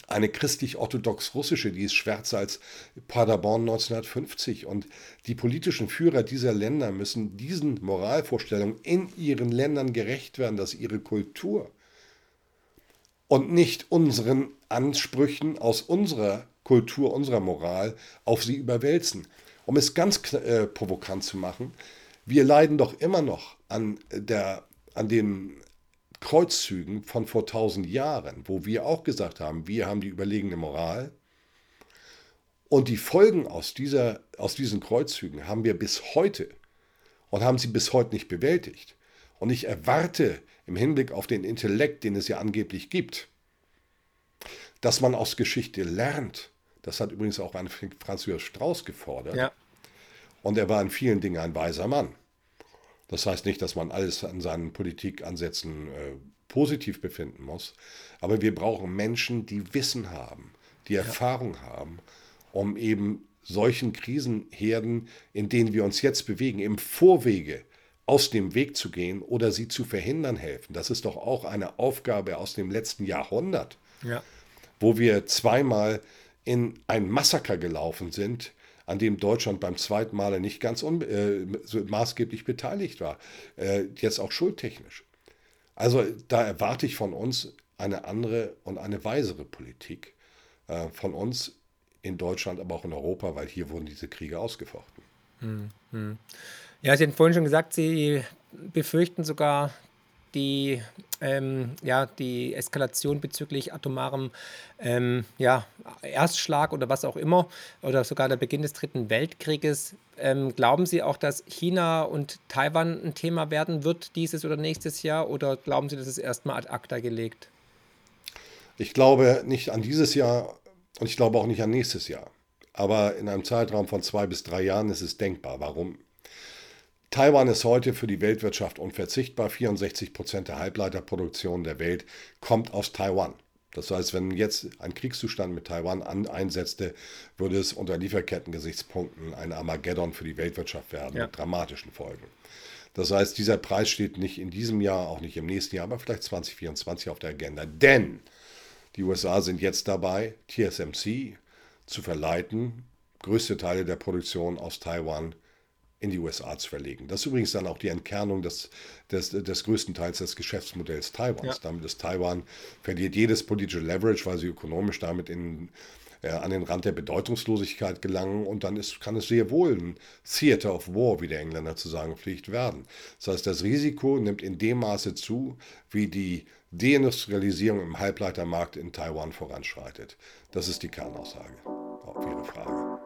eine christlich-orthodox-russische, die ist schwärzer als Paderborn 1950. Und die politischen Führer dieser Länder müssen diesen Moralvorstellungen in ihren Ländern gerecht werden, dass ihre Kultur und nicht unseren Ansprüchen aus unserer Kultur, unserer Moral auf sie überwälzen. Um es ganz äh, provokant zu machen, wir leiden doch immer noch an, der, an den Kreuzzügen von vor tausend Jahren, wo wir auch gesagt haben, wir haben die überlegene Moral. Und die Folgen aus, dieser, aus diesen Kreuzzügen haben wir bis heute und haben sie bis heute nicht bewältigt. Und ich erwarte im Hinblick auf den Intellekt, den es ja angeblich gibt, dass man aus Geschichte lernt das hat übrigens auch ein Franz Josef Strauß gefordert. Ja. Und er war in vielen Dingen ein weiser Mann. Das heißt nicht, dass man alles an seinen Politikansätzen äh, positiv befinden muss, aber wir brauchen Menschen, die Wissen haben, die Erfahrung ja. haben, um eben solchen Krisenherden, in denen wir uns jetzt bewegen, im Vorwege aus dem Weg zu gehen oder sie zu verhindern helfen. Das ist doch auch eine Aufgabe aus dem letzten Jahrhundert, ja. wo wir zweimal in ein Massaker gelaufen sind, an dem Deutschland beim zweiten Male nicht ganz äh, so maßgeblich beteiligt war, äh, jetzt auch schuldtechnisch. Also da erwarte ich von uns eine andere und eine weisere Politik äh, von uns in Deutschland, aber auch in Europa, weil hier wurden diese Kriege ausgefochten. Hm, hm. Ja, Sie haben vorhin schon gesagt, Sie befürchten sogar die, ähm, ja, die Eskalation bezüglich atomarem ähm, ja, Erstschlag oder was auch immer oder sogar der Beginn des Dritten Weltkrieges. Ähm, glauben Sie auch, dass China und Taiwan ein Thema werden wird dieses oder nächstes Jahr oder glauben Sie, dass es erstmal ad acta gelegt? Ich glaube nicht an dieses Jahr und ich glaube auch nicht an nächstes Jahr. Aber in einem Zeitraum von zwei bis drei Jahren ist es denkbar. Warum? Taiwan ist heute für die Weltwirtschaft unverzichtbar. 64 Prozent der Halbleiterproduktion der Welt kommt aus Taiwan. Das heißt, wenn jetzt ein Kriegszustand mit Taiwan an, einsetzte, würde es unter Lieferkettengesichtspunkten ein Armageddon für die Weltwirtschaft werden, ja. mit dramatischen Folgen. Das heißt, dieser Preis steht nicht in diesem Jahr, auch nicht im nächsten Jahr, aber vielleicht 2024 auf der Agenda. Denn die USA sind jetzt dabei, TSMC zu verleiten, größte Teile der Produktion aus Taiwan in die USA zu verlegen. Das ist übrigens dann auch die Entkernung des, des, des größten Teils des Geschäftsmodells Taiwans. Ja. Damit ist Taiwan, verliert jedes politische Leverage, weil sie ökonomisch damit in, äh, an den Rand der Bedeutungslosigkeit gelangen und dann ist, kann es sehr wohl ein Theater of War, wie der Engländer zu sagen pflicht, werden. Das heißt, das Risiko nimmt in dem Maße zu, wie die Deindustrialisierung im Halbleitermarkt in Taiwan voranschreitet. Das ist die Kernaussage auf Ihre Frage.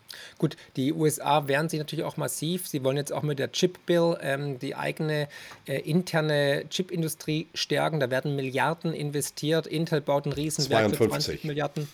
Gut, die USA wehren sich natürlich auch massiv. Sie wollen jetzt auch mit der Chip Bill ähm, die eigene äh, interne Chipindustrie stärken. Da werden Milliarden investiert. Intel baut ein Riesenwerk für 20 Milliarden.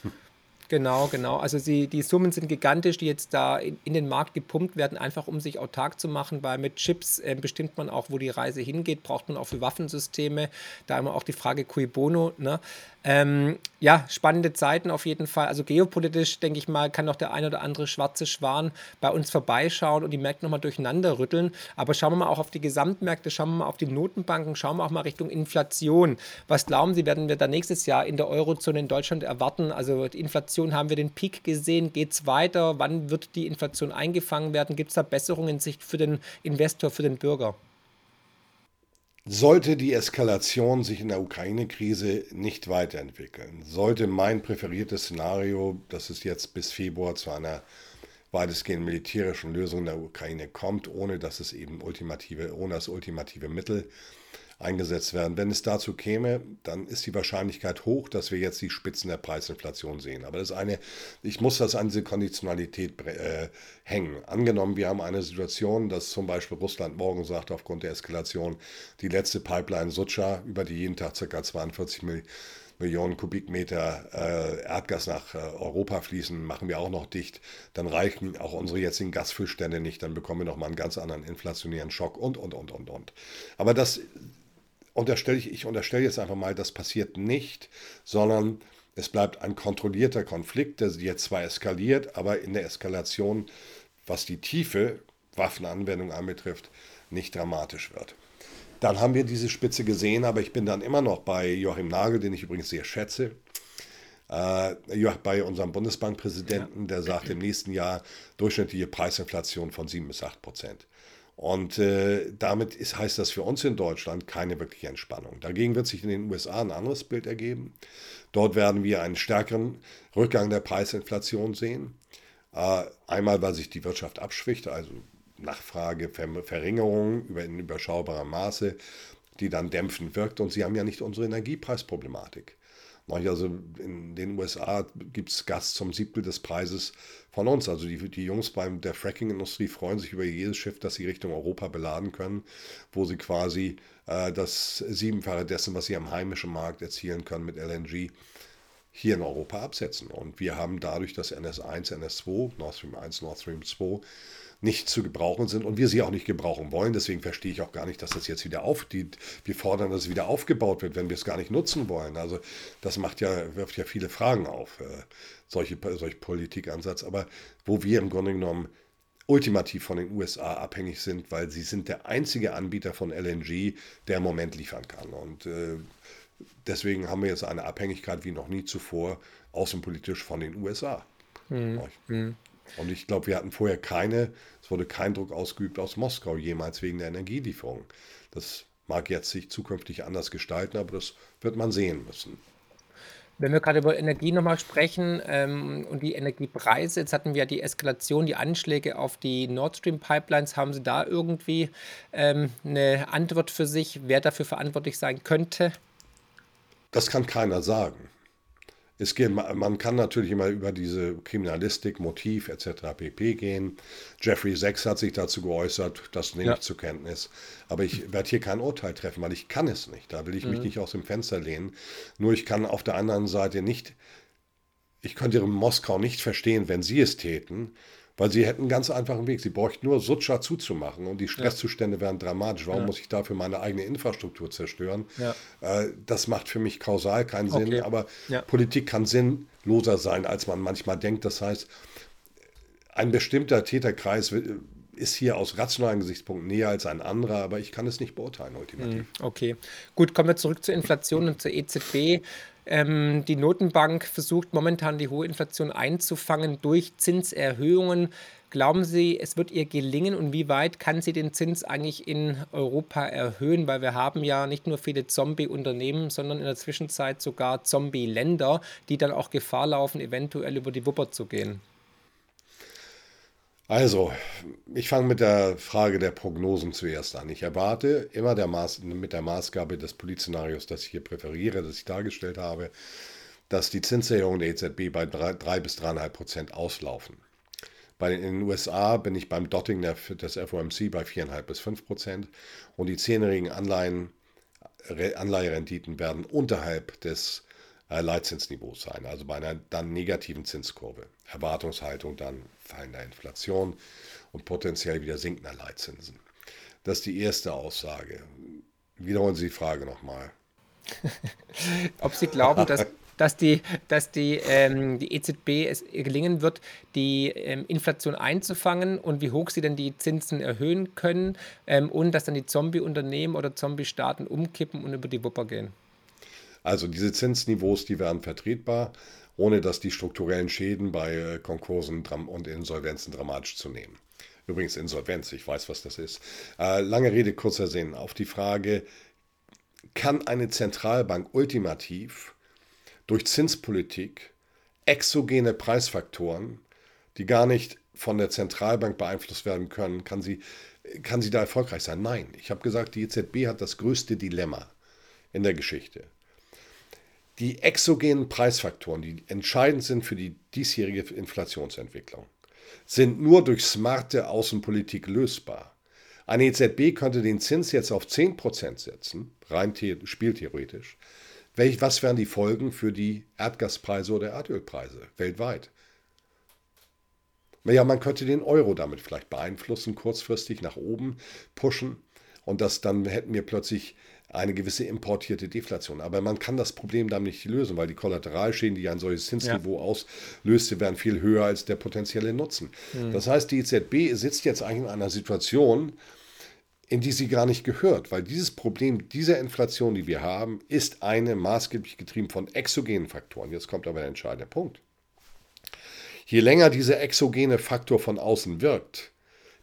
Genau, genau. Also sie, die Summen sind gigantisch, die jetzt da in, in, den Markt gepumpt werden, einfach um sich autark zu machen, weil mit Chips äh, bestimmt man auch, wo die Reise hingeht, braucht man auch für Waffensysteme. Da immer auch die Frage cui bono. Ne? Ähm, ja, spannende Zeiten auf jeden Fall. Also geopolitisch, denke ich mal, kann noch der ein oder andere schwarze Schwan bei uns vorbeischauen und die Märkte nochmal durcheinander rütteln. Aber schauen wir mal auch auf die Gesamtmärkte, schauen wir mal auf die Notenbanken, schauen wir auch mal Richtung Inflation. Was glauben Sie, werden wir da nächstes Jahr in der Eurozone in Deutschland erwarten? Also die Inflation haben wir den Peak gesehen. Geht es weiter? Wann wird die Inflation eingefangen werden? Gibt es da Besserungen in Sicht für den Investor, für den Bürger? Sollte die Eskalation sich in der Ukraine-Krise nicht weiterentwickeln, sollte mein präferiertes Szenario, dass es jetzt bis Februar zu einer weitestgehend militärischen Lösung in der Ukraine kommt, ohne dass es eben ultimative, ohne das ultimative Mittel eingesetzt werden. Wenn es dazu käme, dann ist die Wahrscheinlichkeit hoch, dass wir jetzt die Spitzen der Preisinflation sehen. Aber das eine, ich muss das an diese Konditionalität äh, hängen. Angenommen, wir haben eine Situation, dass zum Beispiel Russland morgen sagt, aufgrund der Eskalation, die letzte Pipeline Sucha, über die jeden Tag ca. 42 Millionen Millionen Kubikmeter äh, Erdgas nach äh, Europa fließen, machen wir auch noch dicht. Dann reichen auch unsere jetzigen Gasfüllstände nicht. Dann bekommen wir nochmal einen ganz anderen inflationären Schock und, und, und, und, und. Aber das unterstelle ich, ich unterstelle jetzt einfach mal, das passiert nicht, sondern es bleibt ein kontrollierter Konflikt, der jetzt zwar eskaliert, aber in der Eskalation, was die tiefe Waffenanwendung anbetrifft, nicht dramatisch wird. Dann haben wir diese Spitze gesehen, aber ich bin dann immer noch bei Joachim Nagel, den ich übrigens sehr schätze, äh, bei unserem Bundesbankpräsidenten, der sagt im nächsten Jahr durchschnittliche Preisinflation von 7 bis 8 Prozent. Und äh, damit ist, heißt das für uns in Deutschland keine wirkliche Entspannung. Dagegen wird sich in den USA ein anderes Bild ergeben. Dort werden wir einen stärkeren Rückgang der Preisinflation sehen. Äh, einmal, weil sich die Wirtschaft abschwächt, also Nachfrageverringerung über in überschaubarem Maße, die dann dämpfend wirkt. Und sie haben ja nicht unsere Energiepreisproblematik. Also in den USA gibt es Gas zum Siebtel des Preises von uns. Also die, die Jungs beim der Fracking-Industrie freuen sich über jedes Schiff, das sie Richtung Europa beladen können, wo sie quasi äh, das Siebenfache dessen, was sie am heimischen Markt erzielen können mit LNG, hier in Europa absetzen. Und wir haben dadurch das NS1, NS2, Nord Stream 1, Nord Stream 2 nicht zu gebrauchen sind und wir sie auch nicht gebrauchen wollen. Deswegen verstehe ich auch gar nicht, dass das jetzt wieder auf, die, wir fordern, dass es wieder aufgebaut wird, wenn wir es gar nicht nutzen wollen. Also das macht ja, wirft ja viele Fragen auf, äh, solche, solche Politikansatz. Aber wo wir im Grunde genommen ultimativ von den USA abhängig sind, weil sie sind der einzige Anbieter von LNG, der im Moment liefern kann. Und äh, deswegen haben wir jetzt eine Abhängigkeit wie noch nie zuvor außenpolitisch von den USA. Mhm. Und ich glaube, wir hatten vorher keine, es wurde kein Druck ausgeübt aus Moskau jemals wegen der Energielieferung. Das mag jetzt sich zukünftig anders gestalten, aber das wird man sehen müssen. Wenn wir gerade über Energie nochmal sprechen ähm, und die Energiepreise, jetzt hatten wir ja die Eskalation, die Anschläge auf die Nord Stream Pipelines. Haben Sie da irgendwie ähm, eine Antwort für sich, wer dafür verantwortlich sein könnte? Das kann keiner sagen. Es geht, man kann natürlich immer über diese Kriminalistik, Motiv etc. pp. gehen. Jeffrey Sachs hat sich dazu geäußert, das nehme ja. ich zur Kenntnis. Aber ich werde hier kein Urteil treffen, weil ich kann es nicht. Da will ich mhm. mich nicht aus dem Fenster lehnen. Nur ich kann auf der anderen Seite nicht, ich könnte Moskau nicht verstehen, wenn sie es täten, weil sie hätten einen ganz einfachen Weg. Sie bräuchten nur Sutscha zuzumachen und die Stresszustände ja. wären dramatisch. Warum ja. muss ich dafür meine eigene Infrastruktur zerstören? Ja. Äh, das macht für mich kausal keinen Sinn, okay. aber Politik kann sinnloser sein, als man manchmal denkt. Das heißt, ein bestimmter Täterkreis ist hier aus rationalen Gesichtspunkten näher als ein anderer, aber ich kann es nicht beurteilen ultimativ. Hm, okay, gut, kommen wir zurück zur Inflation und zur EZB. Ähm, die Notenbank versucht momentan die hohe Inflation einzufangen durch Zinserhöhungen. Glauben Sie, es wird ihr gelingen und wie weit kann sie den Zins eigentlich in Europa erhöhen? Weil wir haben ja nicht nur viele Zombie-Unternehmen, sondern in der Zwischenzeit sogar Zombie-Länder, die dann auch Gefahr laufen, eventuell über die Wupper zu gehen. Also, ich fange mit der Frage der Prognosen zuerst an. Ich erwarte immer der Maß, mit der Maßgabe des Politszenarios, das ich hier präferiere, das ich dargestellt habe, dass die Zinserhöhungen der EZB bei 3 bis 3,5 Prozent auslaufen. Bei den, in den USA bin ich beim Dotting der, des FOMC bei 4,5 bis 5 Prozent und die zehnjährigen Anleiherenditen werden unterhalb des äh, Leitzinsniveaus sein, also bei einer dann negativen Zinskurve. Erwartungshaltung dann fallender Inflation und potenziell wieder sinkender Leitzinsen. Das ist die erste Aussage. Wiederholen Sie die Frage nochmal. Ob Sie glauben, dass, dass, die, dass die, ähm, die EZB es gelingen wird, die ähm, Inflation einzufangen und wie hoch sie denn die Zinsen erhöhen können ähm, und dass dann die Zombie-Unternehmen oder Zombie-Staaten umkippen und über die Wupper gehen? Also diese Zinsniveaus, die wären vertretbar, ohne dass die strukturellen Schäden bei äh, Konkursen und Insolvenzen dramatisch zu nehmen. Übrigens Insolvenz, ich weiß, was das ist. Äh, lange Rede, kurzer Sinn. Auf die Frage, kann eine Zentralbank ultimativ durch Zinspolitik exogene Preisfaktoren, die gar nicht von der Zentralbank beeinflusst werden können, kann sie, kann sie da erfolgreich sein? Nein. Ich habe gesagt, die EZB hat das größte Dilemma in der Geschichte. Die exogenen Preisfaktoren, die entscheidend sind für die diesjährige Inflationsentwicklung, sind nur durch smarte Außenpolitik lösbar. Eine EZB könnte den Zins jetzt auf 10% setzen, rein spieltheoretisch. Welch, was wären die Folgen für die Erdgaspreise oder Erdölpreise weltweit? Ja, man könnte den Euro damit vielleicht beeinflussen, kurzfristig nach oben pushen und das dann hätten wir plötzlich eine gewisse importierte Deflation. Aber man kann das Problem damit nicht lösen, weil die Kollateralschäden, die ein solches Zinsniveau ja. auslöste, wären viel höher als der potenzielle Nutzen. Mhm. Das heißt, die EZB sitzt jetzt eigentlich in einer Situation, in die sie gar nicht gehört, weil dieses Problem dieser Inflation, die wir haben, ist eine maßgeblich getrieben von exogenen Faktoren. Jetzt kommt aber der entscheidende Punkt. Je länger dieser exogene Faktor von außen wirkt,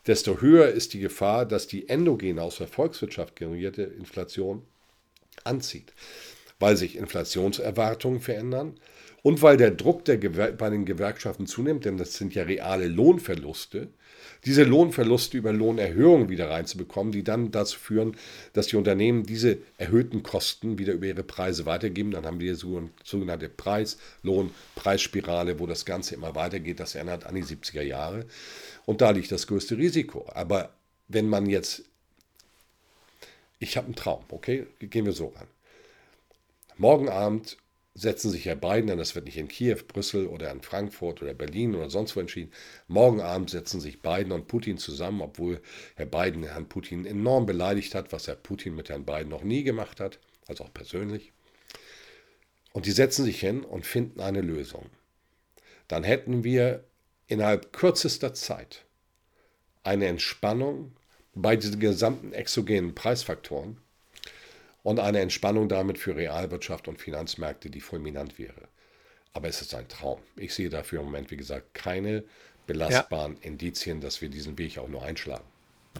desto höher ist die Gefahr, dass die endogene aus der Volkswirtschaft generierte Inflation anzieht, weil sich Inflationserwartungen verändern und weil der Druck der bei den Gewerkschaften zunimmt, denn das sind ja reale Lohnverluste, diese Lohnverluste über Lohnerhöhungen wieder reinzubekommen, die dann dazu führen, dass die Unternehmen diese erhöhten Kosten wieder über ihre Preise weitergeben. Dann haben wir die sogenannte Preis-Lohn-Preisspirale, wo das Ganze immer weitergeht. Das erinnert an die 70er Jahre. Und da liegt das größte Risiko. Aber wenn man jetzt, ich habe einen Traum, okay, gehen wir so ran. Morgen Abend setzen sich Herr Biden, denn das wird nicht in Kiew, Brüssel oder in Frankfurt oder Berlin oder sonst wo entschieden. Morgen Abend setzen sich Biden und Putin zusammen, obwohl Herr Biden Herrn Putin enorm beleidigt hat, was Herr Putin mit Herrn Biden noch nie gemacht hat, also auch persönlich. Und die setzen sich hin und finden eine Lösung. Dann hätten wir innerhalb kürzester Zeit eine Entspannung bei diesen gesamten exogenen Preisfaktoren und eine Entspannung damit für Realwirtschaft und Finanzmärkte, die fulminant wäre. Aber es ist ein Traum. Ich sehe dafür im Moment, wie gesagt, keine belastbaren ja. Indizien, dass wir diesen Weg auch nur einschlagen.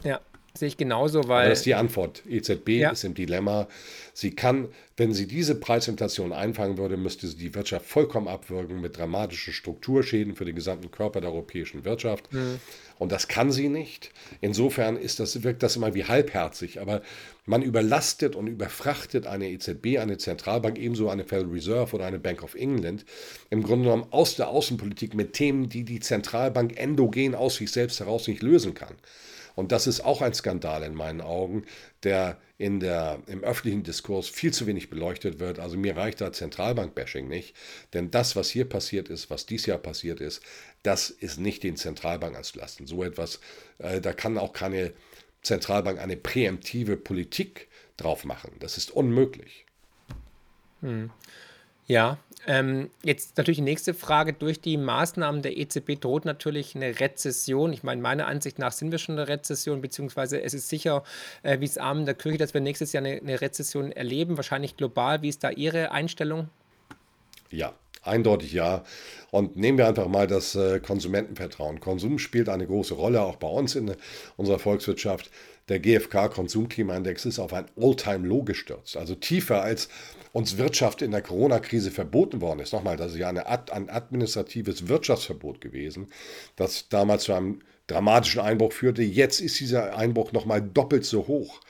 Ja, Sehe ich genauso, weil. Aber das ist die Antwort. EZB ja. ist im Dilemma. Sie kann, wenn sie diese Preisinflation einfangen würde, müsste sie die Wirtschaft vollkommen abwürgen mit dramatischen Strukturschäden für den gesamten Körper der europäischen Wirtschaft. Mhm. Und das kann sie nicht. Insofern ist das, wirkt das immer wie halbherzig. Aber man überlastet und überfrachtet eine EZB, eine Zentralbank, ebenso eine Federal Reserve oder eine Bank of England, im Grunde genommen aus der Außenpolitik mit Themen, die die Zentralbank endogen aus sich selbst heraus nicht lösen kann. Und das ist auch ein Skandal in meinen Augen, der, in der im öffentlichen Diskurs viel zu wenig beleuchtet wird. Also mir reicht da Zentralbank-Bashing nicht, denn das, was hier passiert ist, was dies Jahr passiert ist, das ist nicht den Zentralbank anzulasten. So etwas, äh, da kann auch keine Zentralbank eine präemptive Politik drauf machen. Das ist unmöglich. Hm. Ja, ähm, jetzt natürlich die nächste Frage. Durch die Maßnahmen der EZB droht natürlich eine Rezession. Ich meine, meiner Ansicht nach sind wir schon in einer Rezession, beziehungsweise es ist sicher, äh, wie es Arm in der Kirche, dass wir nächstes Jahr eine, eine Rezession erleben, wahrscheinlich global. Wie ist da Ihre Einstellung? Ja, eindeutig ja. Und nehmen wir einfach mal das äh, Konsumentenvertrauen. Konsum spielt eine große Rolle, auch bei uns in unserer Volkswirtschaft. Der GfK-Konsumklimaindex ist auf ein All-Time-Low gestürzt, also tiefer als uns Wirtschaft in der Corona-Krise verboten worden ist. Nochmal, das ist ja eine, ein administratives Wirtschaftsverbot gewesen, das damals zu einem dramatischen Einbruch führte. Jetzt ist dieser Einbruch nochmal doppelt so hoch.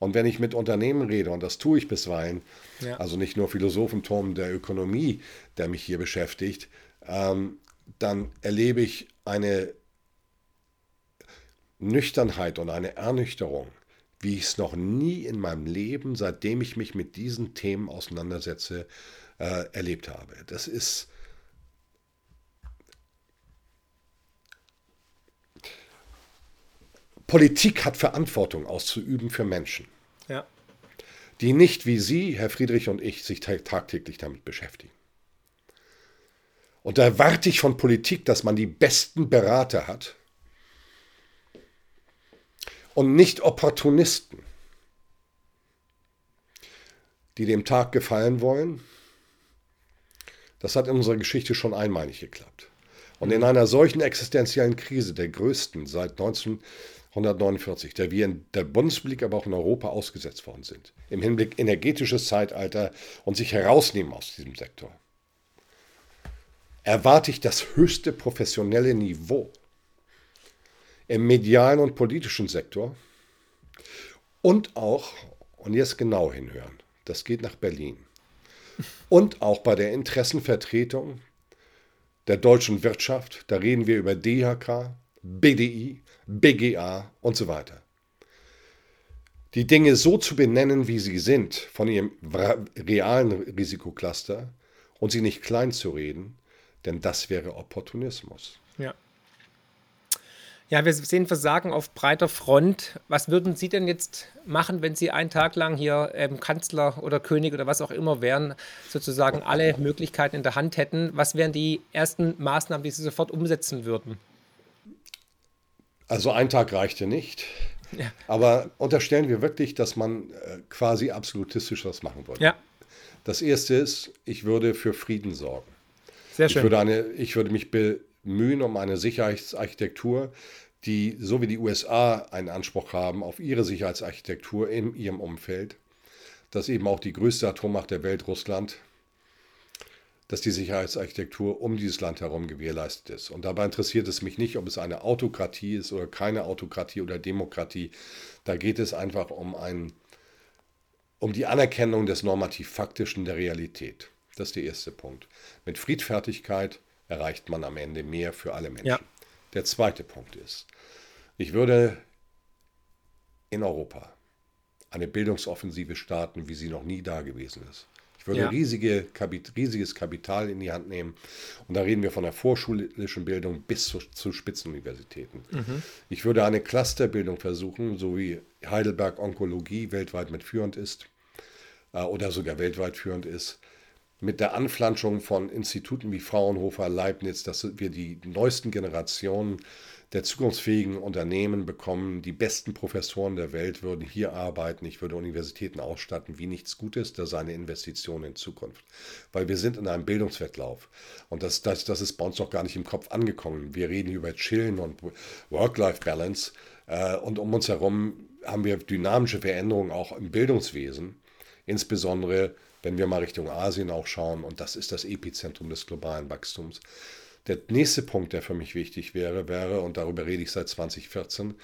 Und wenn ich mit Unternehmen rede, und das tue ich bisweilen, ja. also nicht nur Philosophenturm der Ökonomie, der mich hier beschäftigt, ähm, dann erlebe ich eine Nüchternheit und eine Ernüchterung wie ich es noch nie in meinem Leben, seitdem ich mich mit diesen Themen auseinandersetze, äh, erlebt habe. Das ist Politik hat Verantwortung auszuüben für Menschen. Ja. die nicht wie Sie, Herr Friedrich und ich, sich tagtäglich damit beschäftigen. Und da erwarte ich von Politik, dass man die besten Berater hat und nicht Opportunisten, die dem Tag gefallen wollen. Das hat in unserer Geschichte schon einmal nicht geklappt. Und in einer solchen existenziellen Krise, der größten seit 1949, der wir in der Bundesrepublik, aber auch in Europa ausgesetzt worden sind, im Hinblick energetisches Zeitalter und sich herausnehmen aus diesem Sektor, erwarte ich das höchste professionelle Niveau im medialen und politischen Sektor und auch, und jetzt genau hinhören, das geht nach Berlin, und auch bei der Interessenvertretung der deutschen Wirtschaft, da reden wir über DHK, BDI, BGA und so weiter. Die Dinge so zu benennen, wie sie sind, von ihrem realen Risikocluster und sie nicht klein zu reden, denn das wäre Opportunismus. Ja. Ja, wir sehen Versagen auf breiter Front. Was würden Sie denn jetzt machen, wenn Sie einen Tag lang hier ähm, Kanzler oder König oder was auch immer wären, sozusagen alle Möglichkeiten in der Hand hätten? Was wären die ersten Maßnahmen, die Sie sofort umsetzen würden? Also ein Tag reichte nicht. Ja. Aber unterstellen wir wirklich, dass man äh, quasi absolutistisch was machen wollte. Ja. Das erste ist, ich würde für Frieden sorgen. Sehr schön. Ich würde, eine, ich würde mich bemühen um eine Sicherheitsarchitektur, die, so wie die USA einen Anspruch haben auf ihre Sicherheitsarchitektur in ihrem Umfeld, dass eben auch die größte Atommacht der Welt, Russland, dass die Sicherheitsarchitektur um dieses Land herum gewährleistet ist. Und dabei interessiert es mich nicht, ob es eine Autokratie ist oder keine Autokratie oder Demokratie. Da geht es einfach um, ein, um die Anerkennung des normativ-faktischen der Realität. Das ist der erste Punkt. Mit Friedfertigkeit erreicht man am Ende mehr für alle Menschen. Ja. Der zweite Punkt ist, ich würde in Europa eine Bildungsoffensive starten, wie sie noch nie da gewesen ist. Ich würde ja. riesige, riesiges Kapital in die Hand nehmen. Und da reden wir von der vorschulischen Bildung bis zu, zu Spitzenuniversitäten. Mhm. Ich würde eine Clusterbildung versuchen, so wie Heidelberg Onkologie weltweit mitführend ist äh, oder sogar weltweit führend ist mit der Anflanschung von Instituten wie Fraunhofer, Leibniz, dass wir die neuesten Generationen der zukunftsfähigen Unternehmen bekommen. Die besten Professoren der Welt würden hier arbeiten. Ich würde Universitäten ausstatten wie nichts Gutes. Das ist eine Investition in Zukunft. Weil wir sind in einem Bildungswettlauf. Und das, das, das ist bei uns noch gar nicht im Kopf angekommen. Wir reden über Chillen und Work-Life-Balance. Äh, und um uns herum haben wir dynamische Veränderungen auch im Bildungswesen. Insbesondere wenn wir mal Richtung Asien auch schauen, und das ist das Epizentrum des globalen Wachstums. Der nächste Punkt, der für mich wichtig wäre, wäre, und darüber rede ich seit 2014,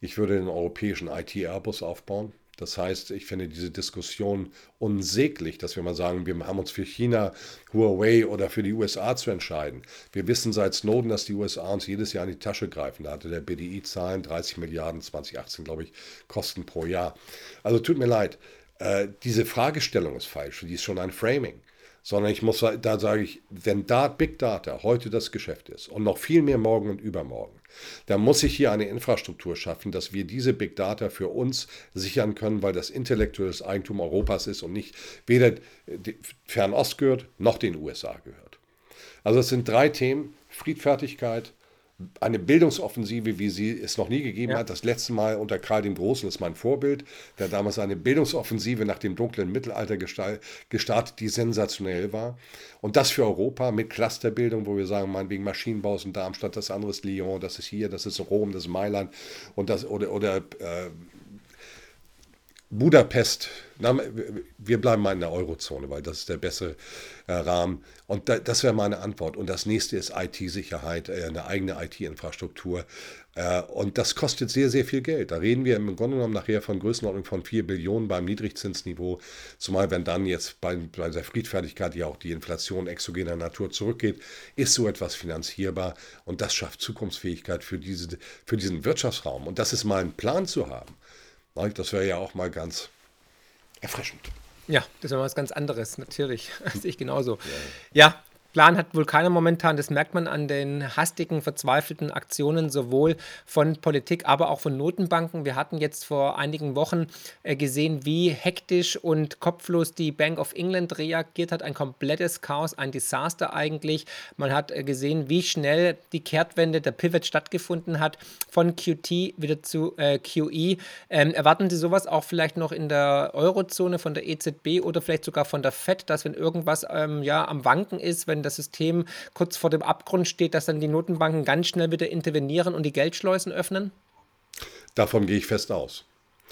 ich würde den europäischen IT-Airbus aufbauen. Das heißt, ich finde diese Diskussion unsäglich, dass wir mal sagen, wir haben uns für China, Huawei oder für die USA zu entscheiden. Wir wissen seit Snowden, dass die USA uns jedes Jahr in die Tasche greifen. Da hatte der BDI Zahlen 30 Milliarden 2018, glaube ich, Kosten pro Jahr. Also tut mir leid, äh, diese Fragestellung ist falsch, die ist schon ein Framing. Sondern ich muss, da sage ich, wenn da Big Data heute das Geschäft ist und noch viel mehr morgen und übermorgen, dann muss ich hier eine Infrastruktur schaffen, dass wir diese Big Data für uns sichern können, weil das intellektuelles Eigentum Europas ist und nicht weder Fernost gehört noch den USA gehört. Also es sind drei Themen, Friedfertigkeit, eine Bildungsoffensive, wie sie es noch nie gegeben ja. hat. Das letzte Mal unter Karl dem Großen ist mein Vorbild, der damals eine Bildungsoffensive nach dem dunklen Mittelalter gestartet, die sensationell war. Und das für Europa mit Clusterbildung, wo wir sagen, meinetwegen Maschinenbau ist in Darmstadt, das andere ist Lyon, das ist hier, das ist Rom, das ist Mailand und das oder, oder äh, Budapest, wir bleiben mal in der Eurozone, weil das ist der bessere äh, Rahmen. Und da, das wäre meine Antwort. Und das nächste ist IT-Sicherheit, äh, eine eigene IT-Infrastruktur. Äh, und das kostet sehr, sehr viel Geld. Da reden wir im Grunde genommen nachher von Größenordnung von 4 Billionen beim Niedrigzinsniveau. Zumal wenn dann jetzt bei, bei der Friedfertigkeit ja auch die Inflation exogener Natur zurückgeht, ist so etwas finanzierbar. Und das schafft Zukunftsfähigkeit für, diese, für diesen Wirtschaftsraum. Und das ist mal ein Plan zu haben. Das wäre ja auch mal ganz erfrischend. Ja, das wäre was ganz anderes, natürlich. Das sehe ich genauso. Ja. ja. Plan hat wohl keiner momentan. Das merkt man an den hastigen, verzweifelten Aktionen sowohl von Politik, aber auch von Notenbanken. Wir hatten jetzt vor einigen Wochen äh, gesehen, wie hektisch und kopflos die Bank of England reagiert hat. Ein komplettes Chaos, ein Desaster eigentlich. Man hat äh, gesehen, wie schnell die Kehrtwende, der Pivot stattgefunden hat von QT wieder zu äh, QE. Ähm, erwarten Sie sowas auch vielleicht noch in der Eurozone von der EZB oder vielleicht sogar von der FED, dass wenn irgendwas ähm, ja, am Wanken ist, wenn das System kurz vor dem Abgrund steht, dass dann die Notenbanken ganz schnell wieder intervenieren und die Geldschleusen öffnen? Davon gehe ich fest aus.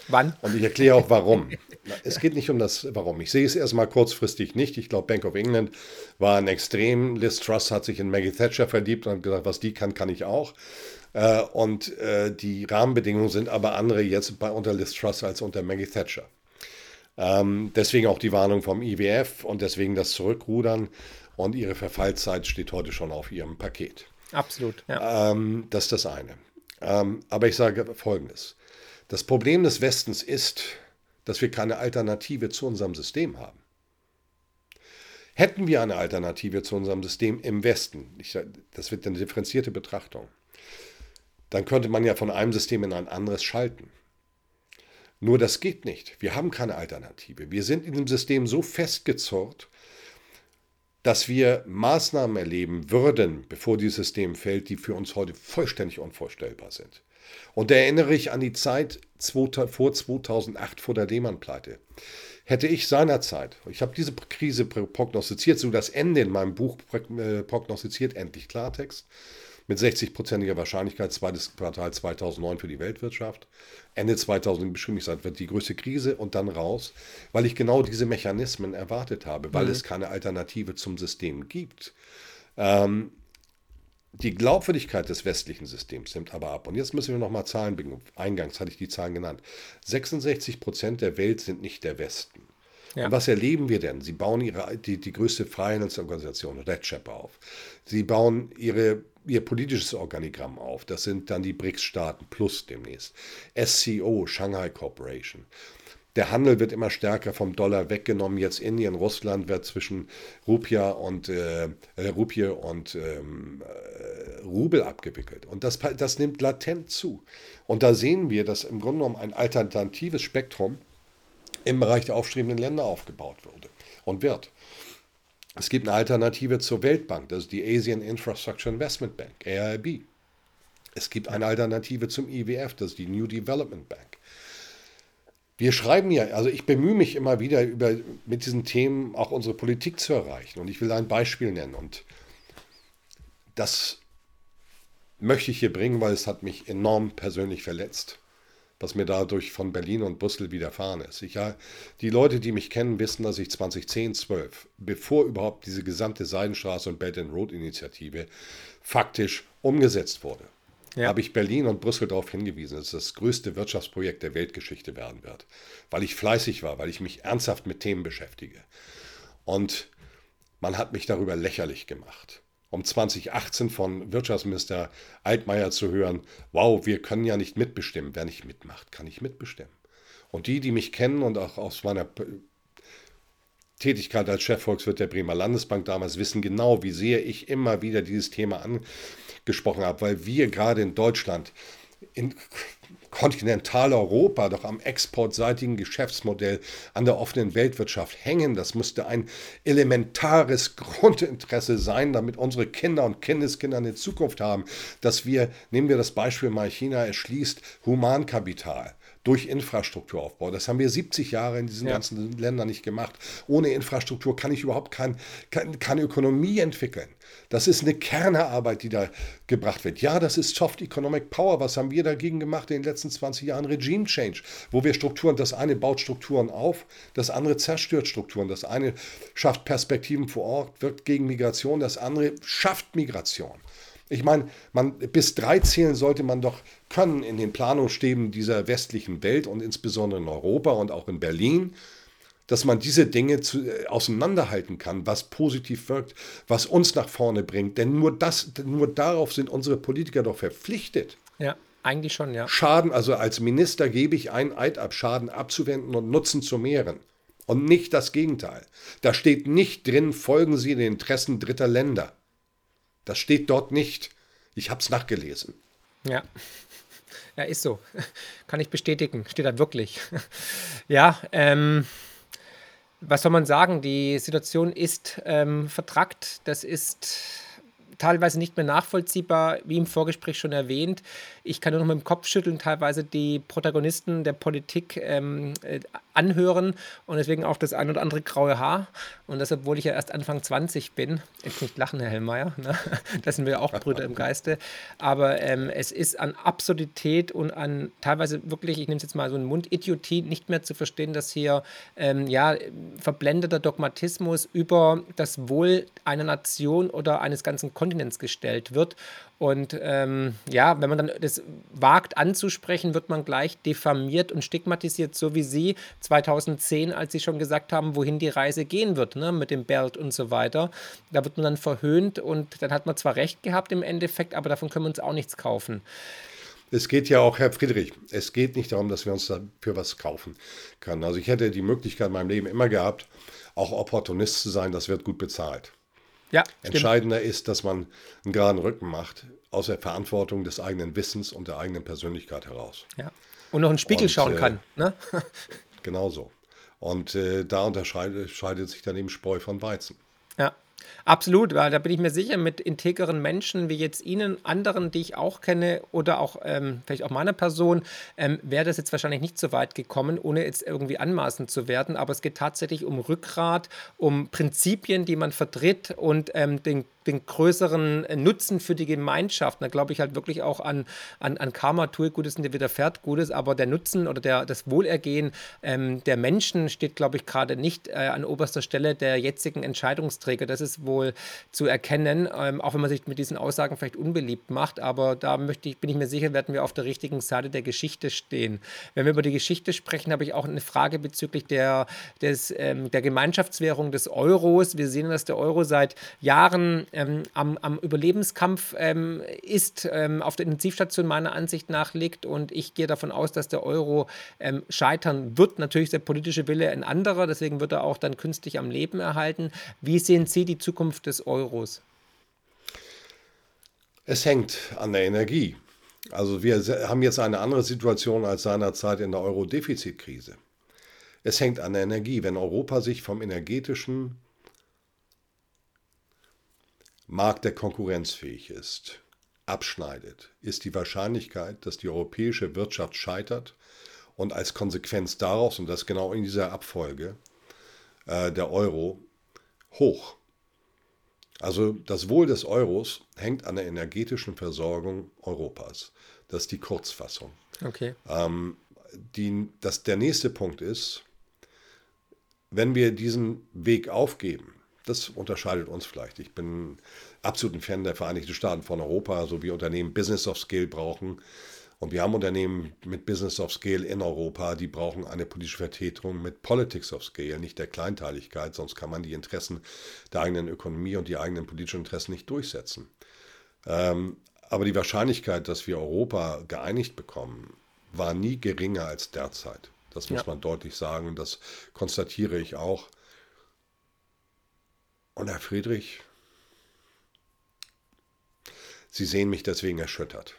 Wann? Und ich erkläre auch warum. es geht nicht um das Warum. Ich sehe es erstmal kurzfristig nicht. Ich glaube, Bank of England war ein Extrem. Liz Truss hat sich in Maggie Thatcher verliebt und gesagt, was die kann, kann ich auch. Äh, und äh, die Rahmenbedingungen sind aber andere jetzt bei unter Liz Truss als unter Maggie Thatcher. Ähm, deswegen auch die Warnung vom IWF und deswegen das Zurückrudern und ihre Verfallszeit steht heute schon auf ihrem Paket. Absolut. Ja. Ähm, das ist das eine. Ähm, aber ich sage Folgendes. Das Problem des Westens ist, dass wir keine Alternative zu unserem System haben. Hätten wir eine Alternative zu unserem System im Westen, ich, das wird eine differenzierte Betrachtung, dann könnte man ja von einem System in ein anderes schalten. Nur das geht nicht. Wir haben keine Alternative. Wir sind in dem System so festgezurrt, dass wir Maßnahmen erleben würden, bevor dieses System fällt, die für uns heute vollständig unvorstellbar sind. Und da erinnere ich an die Zeit vor 2008, vor der Lehman-Pleite. Hätte ich seinerzeit, ich habe diese Krise prognostiziert, so das Ende in meinem Buch prognostiziert, endlich Klartext, mit 60-prozentiger Wahrscheinlichkeit zweites Quartal 2009 für die Weltwirtschaft. Ende 2000 beschrieben ich gesagt, wird die größte Krise und dann raus, weil ich genau diese Mechanismen erwartet habe, weil mhm. es keine Alternative zum System gibt. Ähm, die Glaubwürdigkeit des westlichen Systems nimmt aber ab. Und jetzt müssen wir nochmal Zahlen bringen. Eingangs hatte ich die Zahlen genannt. 66 Prozent der Welt sind nicht der Westen. Ja. Und was erleben wir denn? Sie bauen ihre, die, die größte Freihandelsorganisation, Red Chap, auf. Sie bauen ihre ihr politisches Organigramm auf. Das sind dann die BRICS-Staaten plus demnächst. SCO, Shanghai Corporation. Der Handel wird immer stärker vom Dollar weggenommen. Jetzt Indien, Russland wird zwischen Rupia und, äh, äh, Rupie und ähm, äh, Rubel abgewickelt. Und das, das nimmt latent zu. Und da sehen wir, dass im Grunde genommen ein alternatives Spektrum im Bereich der aufstrebenden Länder aufgebaut wurde und wird. Es gibt eine Alternative zur Weltbank, das ist die Asian Infrastructure Investment Bank, AIB. Es gibt eine Alternative zum IWF, das ist die New Development Bank. Wir schreiben ja, also ich bemühe mich immer wieder, über, mit diesen Themen auch unsere Politik zu erreichen. Und ich will ein Beispiel nennen. Und das möchte ich hier bringen, weil es hat mich enorm persönlich verletzt was mir dadurch von Berlin und Brüssel widerfahren ist. Ich, die Leute, die mich kennen, wissen, dass ich 2010, 12, bevor überhaupt diese gesamte Seidenstraße und Belt and Road Initiative faktisch umgesetzt wurde, ja. habe ich Berlin und Brüssel darauf hingewiesen, dass es das größte Wirtschaftsprojekt der Weltgeschichte werden wird, weil ich fleißig war, weil ich mich ernsthaft mit Themen beschäftige. Und man hat mich darüber lächerlich gemacht um 2018 von Wirtschaftsminister Altmaier zu hören, wow, wir können ja nicht mitbestimmen. Wer nicht mitmacht, kann nicht mitbestimmen. Und die, die mich kennen und auch aus meiner Tätigkeit als Chefvolkswirt der Bremer Landesbank damals wissen genau, wie sehr ich immer wieder dieses Thema angesprochen habe, weil wir gerade in Deutschland in Kontinentaleuropa doch am exportseitigen Geschäftsmodell an der offenen Weltwirtschaft hängen. Das müsste ein elementares Grundinteresse sein, damit unsere Kinder und Kindeskinder eine Zukunft haben, dass wir, nehmen wir das Beispiel mal China, erschließt Humankapital durch Infrastrukturaufbau. Das haben wir 70 Jahre in diesen ja. ganzen Ländern nicht gemacht. Ohne Infrastruktur kann ich überhaupt kein, kein, keine Ökonomie entwickeln. Das ist eine Kernearbeit, die da gebracht wird. Ja, das ist Soft Economic Power. Was haben wir dagegen gemacht in den letzten 20 Jahren? Regime Change, wo wir Strukturen, das eine baut Strukturen auf, das andere zerstört Strukturen. Das eine schafft Perspektiven vor Ort, wirkt gegen Migration, das andere schafft Migration. Ich meine, man, bis drei zählen sollte man doch können in den Planungsstäben dieser westlichen Welt und insbesondere in Europa und auch in Berlin, dass man diese Dinge zu, äh, auseinanderhalten kann, was positiv wirkt, was uns nach vorne bringt. Denn nur, das, nur darauf sind unsere Politiker doch verpflichtet. Ja. Eigentlich schon, ja. Schaden, also als Minister gebe ich einen Eid ab, Schaden abzuwenden und Nutzen zu mehren. Und nicht das Gegenteil. Da steht nicht drin, folgen Sie den Interessen dritter Länder. Das steht dort nicht. Ich habe es nachgelesen. Ja. Ja, ist so. Kann ich bestätigen. Steht da wirklich. ja, ähm, was soll man sagen? Die Situation ist ähm, vertrackt. Das ist teilweise nicht mehr nachvollziehbar, wie im Vorgespräch schon erwähnt. Ich kann nur noch mit dem Kopf schütteln, teilweise die Protagonisten der Politik ähm, äh, anhören und deswegen auch das ein oder andere graue Haar. Und das, obwohl ich ja erst Anfang 20 bin. Jetzt nicht lachen, Herr Hellmeier. Ne? Das sind wir auch Brüder im Geiste. Aber ähm, es ist an Absurdität und an teilweise wirklich, ich nehme es jetzt mal so einen Mundidiotie, nicht mehr zu verstehen, dass hier ähm, ja, verblendeter Dogmatismus über das Wohl einer Nation oder eines ganzen Kontinents gestellt wird. Und ähm, ja, wenn man dann das wagt anzusprechen, wird man gleich diffamiert und stigmatisiert, so wie Sie 2010, als Sie schon gesagt haben, wohin die Reise gehen wird, ne, mit dem Belt und so weiter. Da wird man dann verhöhnt und dann hat man zwar recht gehabt im Endeffekt, aber davon können wir uns auch nichts kaufen. Es geht ja auch, Herr Friedrich, es geht nicht darum, dass wir uns dafür was kaufen können. Also ich hätte die Möglichkeit in meinem Leben immer gehabt, auch Opportunist zu sein, das wird gut bezahlt. Ja, Entscheidender stimmt. ist, dass man einen geraden Rücken macht, aus der Verantwortung des eigenen Wissens und der eigenen Persönlichkeit heraus. Ja. Und noch einen Spiegel und, schauen äh, kann. Ne? genau so. Und äh, da unterscheidet sich dann eben Spreu von Weizen. Ja. Absolut, weil da bin ich mir sicher, mit integeren Menschen wie jetzt Ihnen, anderen, die ich auch kenne oder auch ähm, vielleicht auch meiner Person, ähm, wäre das jetzt wahrscheinlich nicht so weit gekommen, ohne jetzt irgendwie anmaßend zu werden. Aber es geht tatsächlich um Rückgrat, um Prinzipien, die man vertritt und ähm, den den größeren äh, Nutzen für die Gemeinschaft. Da glaube ich halt wirklich auch an, an, an Karma, tue Gutes und dir widerfährt Gutes, aber der Nutzen oder der, das Wohlergehen ähm, der Menschen steht, glaube ich, gerade nicht äh, an oberster Stelle der jetzigen Entscheidungsträger. Das ist wohl zu erkennen, ähm, auch wenn man sich mit diesen Aussagen vielleicht unbeliebt macht, aber da möchte ich, bin ich mir sicher, werden wir auf der richtigen Seite der Geschichte stehen. Wenn wir über die Geschichte sprechen, habe ich auch eine Frage bezüglich der, des, ähm, der Gemeinschaftswährung des Euros. Wir sehen, dass der Euro seit Jahren ähm, am, am, Überlebenskampf ähm, ist, ähm, auf der Intensivstation meiner Ansicht nach liegt. Und ich gehe davon aus, dass der Euro ähm, scheitern wird. Natürlich ist der politische Wille ein anderer, deswegen wird er auch dann künstlich am Leben erhalten. Wie sehen Sie die Zukunft des Euros? Es hängt an der Energie. Also wir haben jetzt eine andere Situation als seinerzeit in der Euro-Defizitkrise. Es hängt an der Energie. Wenn Europa sich vom energetischen Markt, der konkurrenzfähig ist, abschneidet, ist die Wahrscheinlichkeit, dass die europäische Wirtschaft scheitert und als Konsequenz daraus, und das genau in dieser Abfolge, äh, der Euro hoch. Also das Wohl des Euros hängt an der energetischen Versorgung Europas. Das ist die Kurzfassung. Okay. Ähm, die, das, der nächste Punkt ist, wenn wir diesen Weg aufgeben, das unterscheidet uns vielleicht. Ich bin absolut ein Fan der Vereinigten Staaten von Europa, so wie Unternehmen Business of Scale brauchen. Und wir haben Unternehmen mit Business of Scale in Europa, die brauchen eine politische Vertretung mit Politics of Scale, nicht der Kleinteiligkeit, sonst kann man die Interessen der eigenen Ökonomie und die eigenen politischen Interessen nicht durchsetzen. Ähm, aber die Wahrscheinlichkeit, dass wir Europa geeinigt bekommen, war nie geringer als derzeit. Das muss ja. man deutlich sagen. Das konstatiere ich auch. Und Herr Friedrich, Sie sehen mich deswegen erschüttert.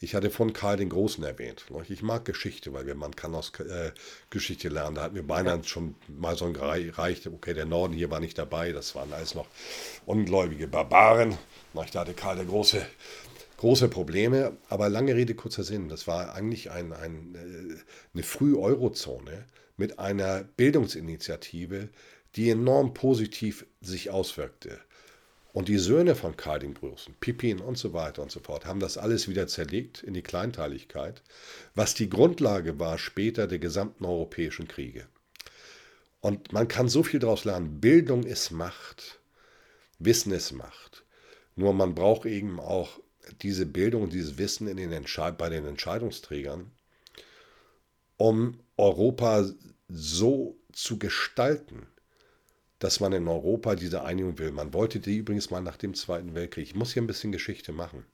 Ich hatte von Karl den Großen erwähnt. Ich mag Geschichte, weil man kann aus äh, Geschichte lernen. Da hatten wir beinahe schon mal so ein Reich, okay, der Norden hier war nicht dabei, das waren alles noch ungläubige Barbaren. Da hatte Karl der Große große Probleme, aber lange Rede, kurzer Sinn. Das war eigentlich ein, ein, äh, eine Früh-Eurozone mit einer Bildungsinitiative, die enorm positiv sich auswirkte. Und die Söhne von Karl den Großen, Pippin und so weiter und so fort, haben das alles wieder zerlegt in die Kleinteiligkeit, was die Grundlage war später der gesamten europäischen Kriege. Und man kann so viel daraus lernen. Bildung ist Macht, Wissen ist Macht. Nur man braucht eben auch diese Bildung, dieses Wissen in den bei den Entscheidungsträgern, um Europa so zu gestalten, dass man in Europa diese Einigung will. Man wollte die übrigens mal nach dem Zweiten Weltkrieg. Ich muss hier ein bisschen Geschichte machen.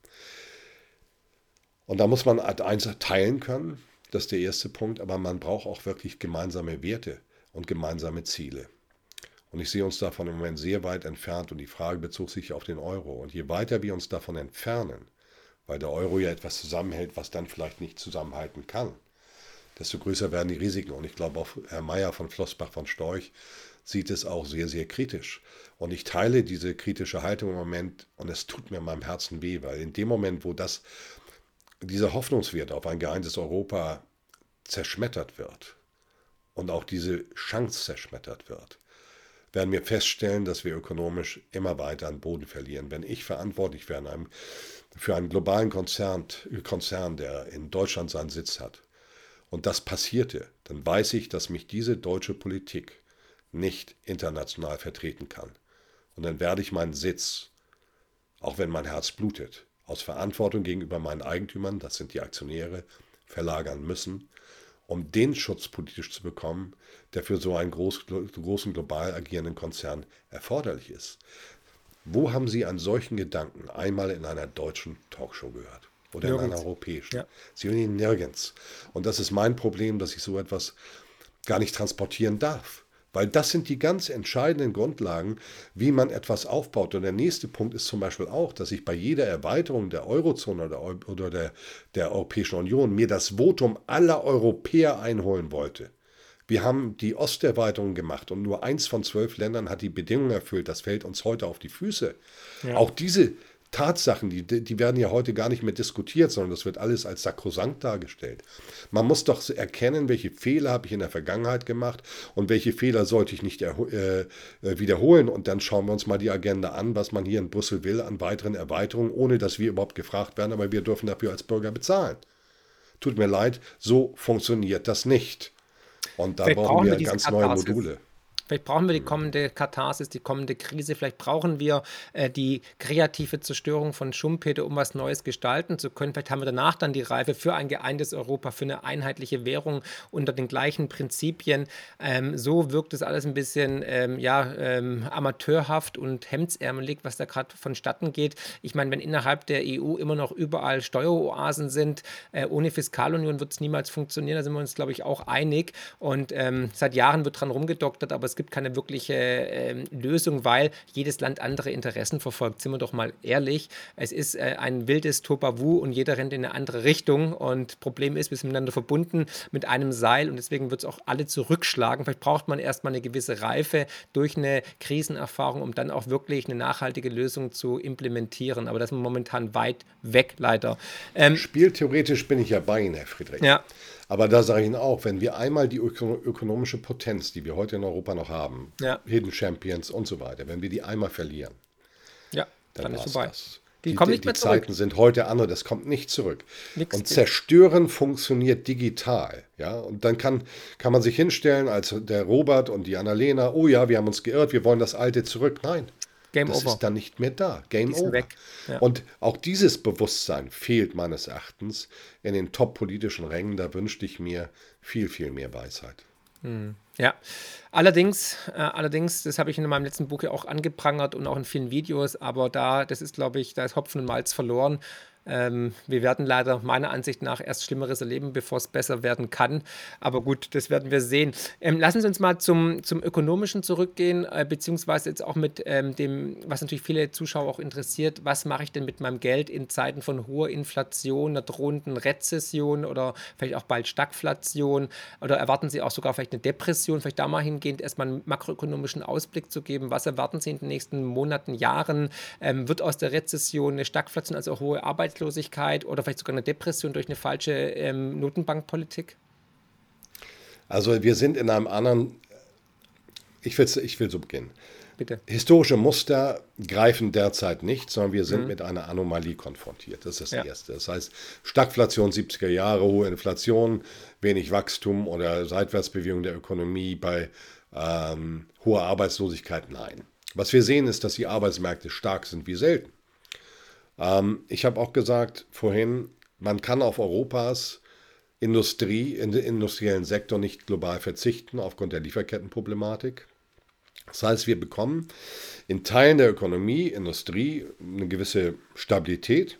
Und da muss man eins teilen können, das ist der erste Punkt, aber man braucht auch wirklich gemeinsame Werte. und gemeinsame Ziele. Und ich sehe uns davon im Moment sehr weit entfernt und die Frage bezog sich auf den Euro. Und je weiter wir uns davon entfernen, weil der Euro ja etwas zusammenhält, was dann vielleicht nicht zusammenhalten kann, desto größer werden die Risiken. Und ich glaube, auch Herr Mayer von Flossbach von Storch sieht es auch sehr, sehr kritisch. Und ich teile diese kritische Haltung im Moment und es tut mir in meinem Herzen weh, weil in dem Moment, wo das, dieser Hoffnungswert auf ein geeintes Europa zerschmettert wird und auch diese Chance zerschmettert wird, werden wir feststellen, dass wir ökonomisch immer weiter an Boden verlieren. Wenn ich verantwortlich wäre für einen globalen Konzern, Konzern, der in Deutschland seinen Sitz hat, und das passierte, dann weiß ich, dass mich diese deutsche Politik nicht international vertreten kann. Und dann werde ich meinen Sitz, auch wenn mein Herz blutet, aus Verantwortung gegenüber meinen Eigentümern, das sind die Aktionäre, verlagern müssen, um den Schutz politisch zu bekommen, der für so einen groß, großen global agierenden Konzern erforderlich ist. Wo haben Sie einen solchen Gedanken einmal in einer deutschen Talkshow gehört? Oder nirgends. in einer europäischen? Ja. Sie hören ihn nirgends. Und das ist mein Problem, dass ich so etwas gar nicht transportieren darf. Weil das sind die ganz entscheidenden Grundlagen, wie man etwas aufbaut. Und der nächste Punkt ist zum Beispiel auch, dass ich bei jeder Erweiterung der Eurozone oder, oder der, der Europäischen Union mir das Votum aller Europäer einholen wollte. Wir haben die Osterweiterung gemacht und nur eins von zwölf Ländern hat die Bedingungen erfüllt. Das fällt uns heute auf die Füße. Ja. Auch diese Tatsachen, die, die werden ja heute gar nicht mehr diskutiert, sondern das wird alles als sakrosankt dargestellt. Man muss doch erkennen, welche Fehler habe ich in der Vergangenheit gemacht und welche Fehler sollte ich nicht äh, äh, wiederholen. Und dann schauen wir uns mal die Agenda an, was man hier in Brüssel will an weiteren Erweiterungen, ohne dass wir überhaupt gefragt werden, aber wir dürfen dafür als Bürger bezahlen. Tut mir leid, so funktioniert das nicht. Und da brauchen wir ganz neue Module. Vielleicht brauchen wir die kommende Katharsis, die kommende Krise. Vielleicht brauchen wir äh, die kreative Zerstörung von Schumpeter, um was Neues gestalten zu können. Vielleicht haben wir danach dann die Reife für ein geeintes Europa, für eine einheitliche Währung unter den gleichen Prinzipien. Ähm, so wirkt es alles ein bisschen ähm, ja, ähm, amateurhaft und hemdsärmelig, was da gerade vonstatten geht. Ich meine, wenn innerhalb der EU immer noch überall Steueroasen sind, äh, ohne Fiskalunion wird es niemals funktionieren. Da sind wir uns, glaube ich, auch einig. Und ähm, seit Jahren wird dran rumgedoktert, aber es es gibt keine wirkliche äh, Lösung, weil jedes Land andere Interessen verfolgt. Sind wir doch mal ehrlich. Es ist äh, ein wildes Topavu und jeder rennt in eine andere Richtung. Und Problem ist, wir sind miteinander verbunden mit einem Seil und deswegen wird es auch alle zurückschlagen. Vielleicht braucht man erstmal eine gewisse Reife durch eine Krisenerfahrung, um dann auch wirklich eine nachhaltige Lösung zu implementieren. Aber das ist momentan weit weg, leider. Ähm, Spieltheoretisch bin ich ja bei Ihnen, Herr Friedrich. Ja. Aber da sage ich Ihnen auch, wenn wir einmal die ökonomische Potenz, die wir heute in Europa noch haben, ja. Hidden Champions und so weiter, wenn wir die einmal verlieren, ja, dann, dann ist vorbei. Das. Die, die, kommen nicht die, mehr die zurück. Zeiten sind heute andere, das kommt nicht zurück. Nix und zerstören funktioniert digital. Ja? Und dann kann, kann man sich hinstellen als der Robert und die Annalena, oh ja, wir haben uns geirrt, wir wollen das Alte zurück. Nein, Game das over. ist dann nicht mehr da. Game over. Weg. Ja. Und auch dieses Bewusstsein fehlt meines Erachtens in den top-politischen Rängen. Da wünschte ich mir viel, viel mehr Weisheit. Hm. Ja, allerdings, äh, allerdings, das habe ich in meinem letzten Buch ja auch angeprangert und auch in vielen Videos, aber da, das ist, glaube ich, da ist Hopfen und Malz verloren. Ähm, wir werden leider meiner Ansicht nach erst Schlimmeres erleben, bevor es besser werden kann. Aber gut, das werden wir sehen. Ähm, lassen Sie uns mal zum, zum Ökonomischen zurückgehen, äh, beziehungsweise jetzt auch mit ähm, dem, was natürlich viele Zuschauer auch interessiert, was mache ich denn mit meinem Geld in Zeiten von hoher Inflation, einer drohenden Rezession oder vielleicht auch bald Stagflation oder erwarten Sie auch sogar vielleicht eine Depression, vielleicht da mal hingehend erstmal einen makroökonomischen Ausblick zu geben. Was erwarten Sie in den nächsten Monaten, Jahren? Ähm, wird aus der Rezession eine Stagflation, also hohe Arbeit Arbeitslosigkeit oder vielleicht sogar eine Depression durch eine falsche ähm, Notenbankpolitik? Also wir sind in einem anderen, ich will, ich will so beginnen. Bitte. Historische Muster greifen derzeit nicht, sondern wir sind mhm. mit einer Anomalie konfrontiert. Das ist das ja. Erste. Das heißt, Stagflation 70er Jahre, hohe Inflation, wenig Wachstum oder Seitwärtsbewegung der Ökonomie bei ähm, hoher Arbeitslosigkeit, nein. Was wir sehen, ist, dass die Arbeitsmärkte stark sind wie selten. Ähm, ich habe auch gesagt vorhin, man kann auf Europas Industrie, in den industriellen Sektor nicht global verzichten aufgrund der Lieferkettenproblematik. Das heißt, wir bekommen in Teilen der Ökonomie, Industrie eine gewisse Stabilität.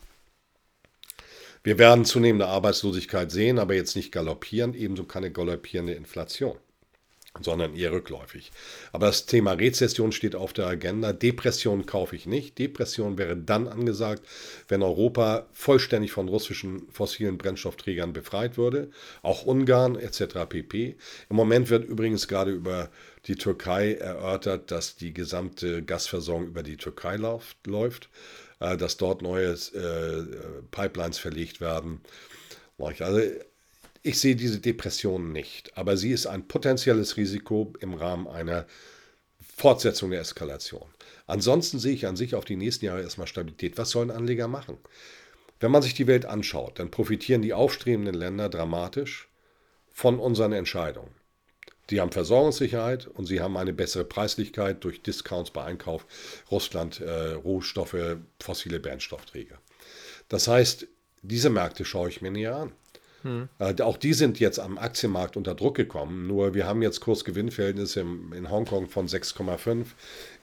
Wir werden zunehmende Arbeitslosigkeit sehen, aber jetzt nicht galoppierend, ebenso keine galoppierende Inflation. Sondern eher rückläufig. Aber das Thema Rezession steht auf der Agenda. Depression kaufe ich nicht. Depression wäre dann angesagt, wenn Europa vollständig von russischen fossilen Brennstoffträgern befreit würde, auch Ungarn etc. pp. Im Moment wird übrigens gerade über die Türkei erörtert, dass die gesamte Gasversorgung über die Türkei läuft, äh, dass dort neue äh, Pipelines verlegt werden. Also ich sehe diese Depression nicht, aber sie ist ein potenzielles Risiko im Rahmen einer Fortsetzung der Eskalation. Ansonsten sehe ich an sich auf die nächsten Jahre erstmal Stabilität. Was sollen Anleger machen? Wenn man sich die Welt anschaut, dann profitieren die aufstrebenden Länder dramatisch von unseren Entscheidungen. Sie haben Versorgungssicherheit und sie haben eine bessere Preislichkeit durch Discounts bei Einkauf Russland, äh, Rohstoffe, fossile Brennstoffträger. Das heißt, diese Märkte schaue ich mir näher an. Hm. Äh, auch die sind jetzt am Aktienmarkt unter Druck gekommen. Nur wir haben jetzt Kurs-Gewinn-Verhältnisse in Hongkong von 6,5.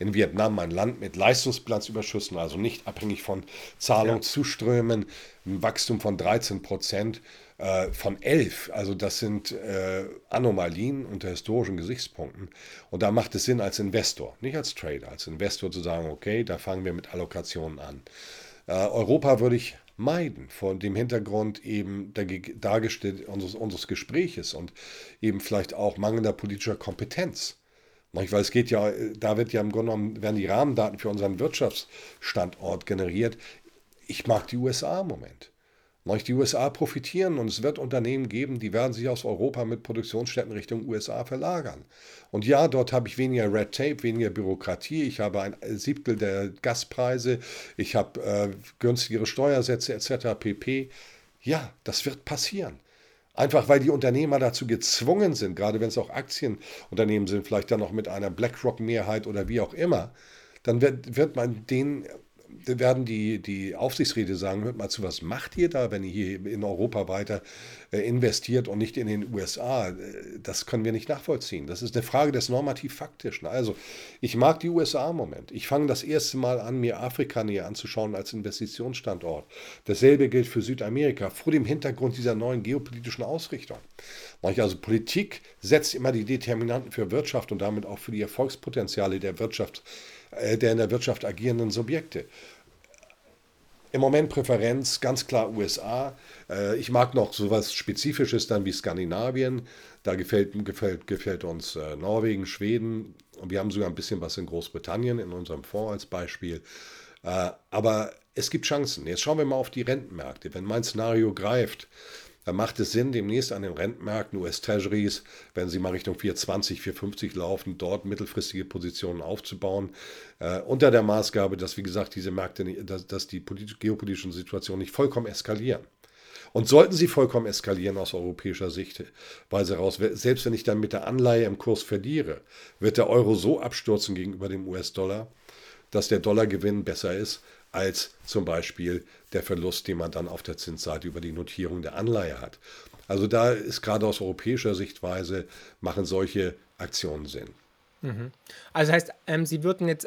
In Vietnam ein Land mit Leistungsbilanzüberschüssen, also nicht abhängig von Zahlungszuströmen, ein Wachstum von 13 Prozent äh, von 11. Also das sind äh, Anomalien unter historischen Gesichtspunkten. Und da macht es Sinn als Investor, nicht als Trader, als Investor zu sagen, okay, da fangen wir mit Allokationen an. Äh, Europa würde ich meiden, vor dem Hintergrund eben dargestellt unseres, unseres Gespräches und eben vielleicht auch mangelnder politischer Kompetenz. Weil es geht ja, da wird ja im Grunde genommen, werden die Rahmendaten für unseren Wirtschaftsstandort generiert. Ich mag die USA im Moment. Die USA profitieren und es wird Unternehmen geben, die werden sich aus Europa mit Produktionsstätten Richtung USA verlagern. Und ja, dort habe ich weniger Red Tape, weniger Bürokratie, ich habe ein Siebtel der Gaspreise, ich habe äh, günstigere Steuersätze etc. pp. Ja, das wird passieren. Einfach weil die Unternehmer dazu gezwungen sind, gerade wenn es auch Aktienunternehmen sind, vielleicht dann noch mit einer BlackRock-Mehrheit oder wie auch immer, dann wird, wird man denen werden die, die Aufsichtsräte sagen, hört mal zu, was macht ihr da, wenn ihr hier in Europa weiter äh, investiert und nicht in den USA? Äh, das können wir nicht nachvollziehen. Das ist eine Frage des normativ-faktischen. Also, ich mag die USA im Moment. Ich fange das erste Mal an, mir Afrika näher anzuschauen als Investitionsstandort. Dasselbe gilt für Südamerika, vor dem Hintergrund dieser neuen geopolitischen Ausrichtung. Also Politik setzt immer die Determinanten für Wirtschaft und damit auch für die Erfolgspotenziale der Wirtschaft der in der Wirtschaft agierenden Subjekte. Im Moment Präferenz ganz klar USA. Äh, ich mag noch so etwas Spezifisches dann wie Skandinavien. Da gefällt, gefällt, gefällt uns äh, Norwegen, Schweden und wir haben sogar ein bisschen was in Großbritannien in unserem Fonds als Beispiel. Aber es gibt Chancen. Jetzt schauen wir mal auf die Rentenmärkte. Wenn mein Szenario greift, dann macht es Sinn, demnächst an den Rentenmärkten, US-Treasuries, wenn sie mal Richtung 420, 450 laufen, dort mittelfristige Positionen aufzubauen. Äh, unter der Maßgabe, dass, wie gesagt, diese Märkte, dass, dass die geopolitischen Situationen nicht vollkommen eskalieren. Und sollten sie vollkommen eskalieren aus europäischer Sichtweise heraus, selbst wenn ich dann mit der Anleihe im Kurs verliere, wird der Euro so abstürzen gegenüber dem US-Dollar, dass der Dollargewinn besser ist als zum Beispiel der Verlust, den man dann auf der Zinsseite über die Notierung der Anleihe hat. Also da ist gerade aus europäischer Sichtweise machen solche Aktionen Sinn. Mhm. Also heißt, ähm, Sie würden jetzt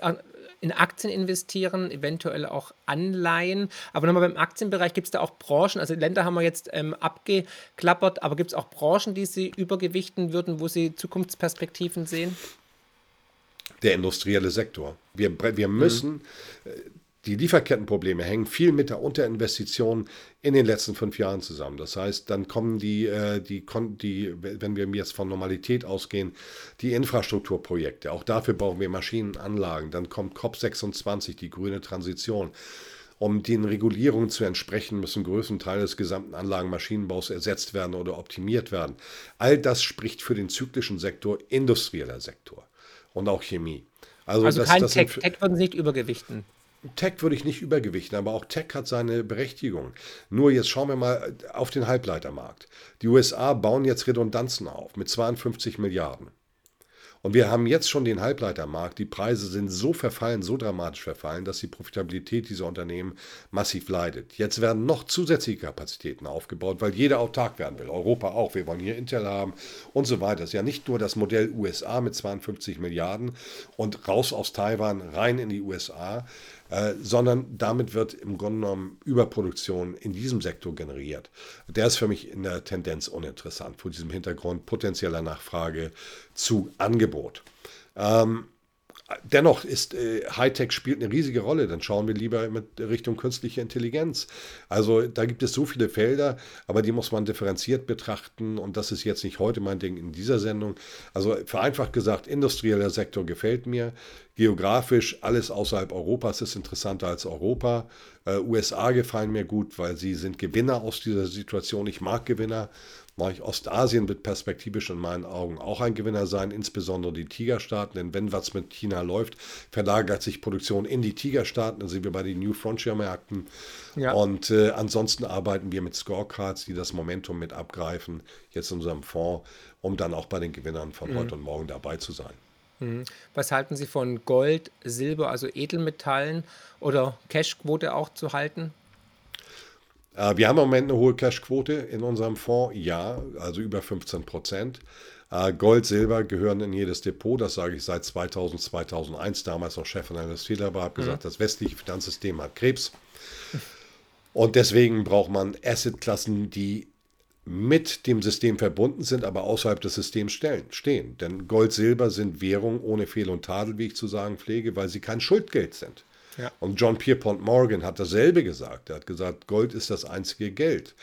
in Aktien investieren, eventuell auch Anleihen. Aber nochmal beim Aktienbereich gibt es da auch Branchen, also Länder haben wir jetzt ähm, abgeklappert, aber gibt es auch Branchen, die Sie übergewichten würden, wo Sie Zukunftsperspektiven sehen? Der industrielle Sektor. Wir, wir müssen mhm die Lieferkettenprobleme hängen viel mit der Unterinvestition in den letzten fünf Jahren zusammen. Das heißt, dann kommen die, äh, die, die, wenn wir jetzt von Normalität ausgehen, die Infrastrukturprojekte. Auch dafür brauchen wir Maschinenanlagen. Dann kommt COP26, die grüne Transition. Um den Regulierungen zu entsprechen, müssen größten Teil des gesamten Anlagenmaschinenbaus ersetzt werden oder optimiert werden. All das spricht für den zyklischen Sektor, industrieller Sektor und auch Chemie. Also, also das, kein das Tech, Tech würden Sie nicht übergewichten. Tech würde ich nicht übergewichten, aber auch Tech hat seine Berechtigung. Nur jetzt schauen wir mal auf den Halbleitermarkt. Die USA bauen jetzt Redundanzen auf mit 52 Milliarden. Und wir haben jetzt schon den Halbleitermarkt. Die Preise sind so verfallen, so dramatisch verfallen, dass die Profitabilität dieser Unternehmen massiv leidet. Jetzt werden noch zusätzliche Kapazitäten aufgebaut, weil jeder autark werden will. Europa auch. Wir wollen hier Intel haben und so weiter. Es ist ja nicht nur das Modell USA mit 52 Milliarden und raus aus Taiwan, rein in die USA, äh, sondern damit wird im Grunde genommen Überproduktion in diesem Sektor generiert. Der ist für mich in der Tendenz uninteressant vor diesem Hintergrund potenzieller Nachfrage zu Angebot. Ähm, Dennoch ist äh, Hightech spielt eine riesige Rolle. Dann schauen wir lieber mit Richtung künstliche Intelligenz. Also da gibt es so viele Felder, aber die muss man differenziert betrachten. Und das ist jetzt nicht heute mein Ding in dieser Sendung. Also vereinfacht gesagt, industrieller Sektor gefällt mir. Geografisch alles außerhalb Europas ist interessanter als Europa. Äh, USA gefallen mir gut, weil sie sind Gewinner aus dieser Situation. Ich mag Gewinner Ostasien wird perspektivisch in meinen Augen auch ein Gewinner sein, insbesondere die Tigerstaaten. Denn wenn was mit China läuft, verlagert sich Produktion in die Tigerstaaten. Dann sind wir bei den New Frontier-Märkten. Ja. Und äh, ansonsten arbeiten wir mit Scorecards, die das Momentum mit abgreifen, jetzt in unserem Fonds, um dann auch bei den Gewinnern von mhm. heute und morgen dabei zu sein. Mhm. Was halten Sie von Gold, Silber, also Edelmetallen oder Cashquote auch zu halten? Äh, wir haben im Moment eine hohe Cashquote in unserem Fonds, ja, also über 15 Prozent. Äh, Gold, Silber gehören in jedes Depot, das sage ich seit 2000, 2001, damals noch Chefanalyst Fehler war, habe gesagt, mhm. das westliche Finanzsystem hat Krebs. Und deswegen braucht man Assetklassen, die mit dem System verbunden sind, aber außerhalb des Systems stehen. Denn Gold, Silber sind Währungen ohne Fehl und Tadel, wie ich zu sagen pflege, weil sie kein Schuldgeld sind. Ja. Und John Pierpont Morgan hat dasselbe gesagt. Er hat gesagt, Gold ist das einzige Geld.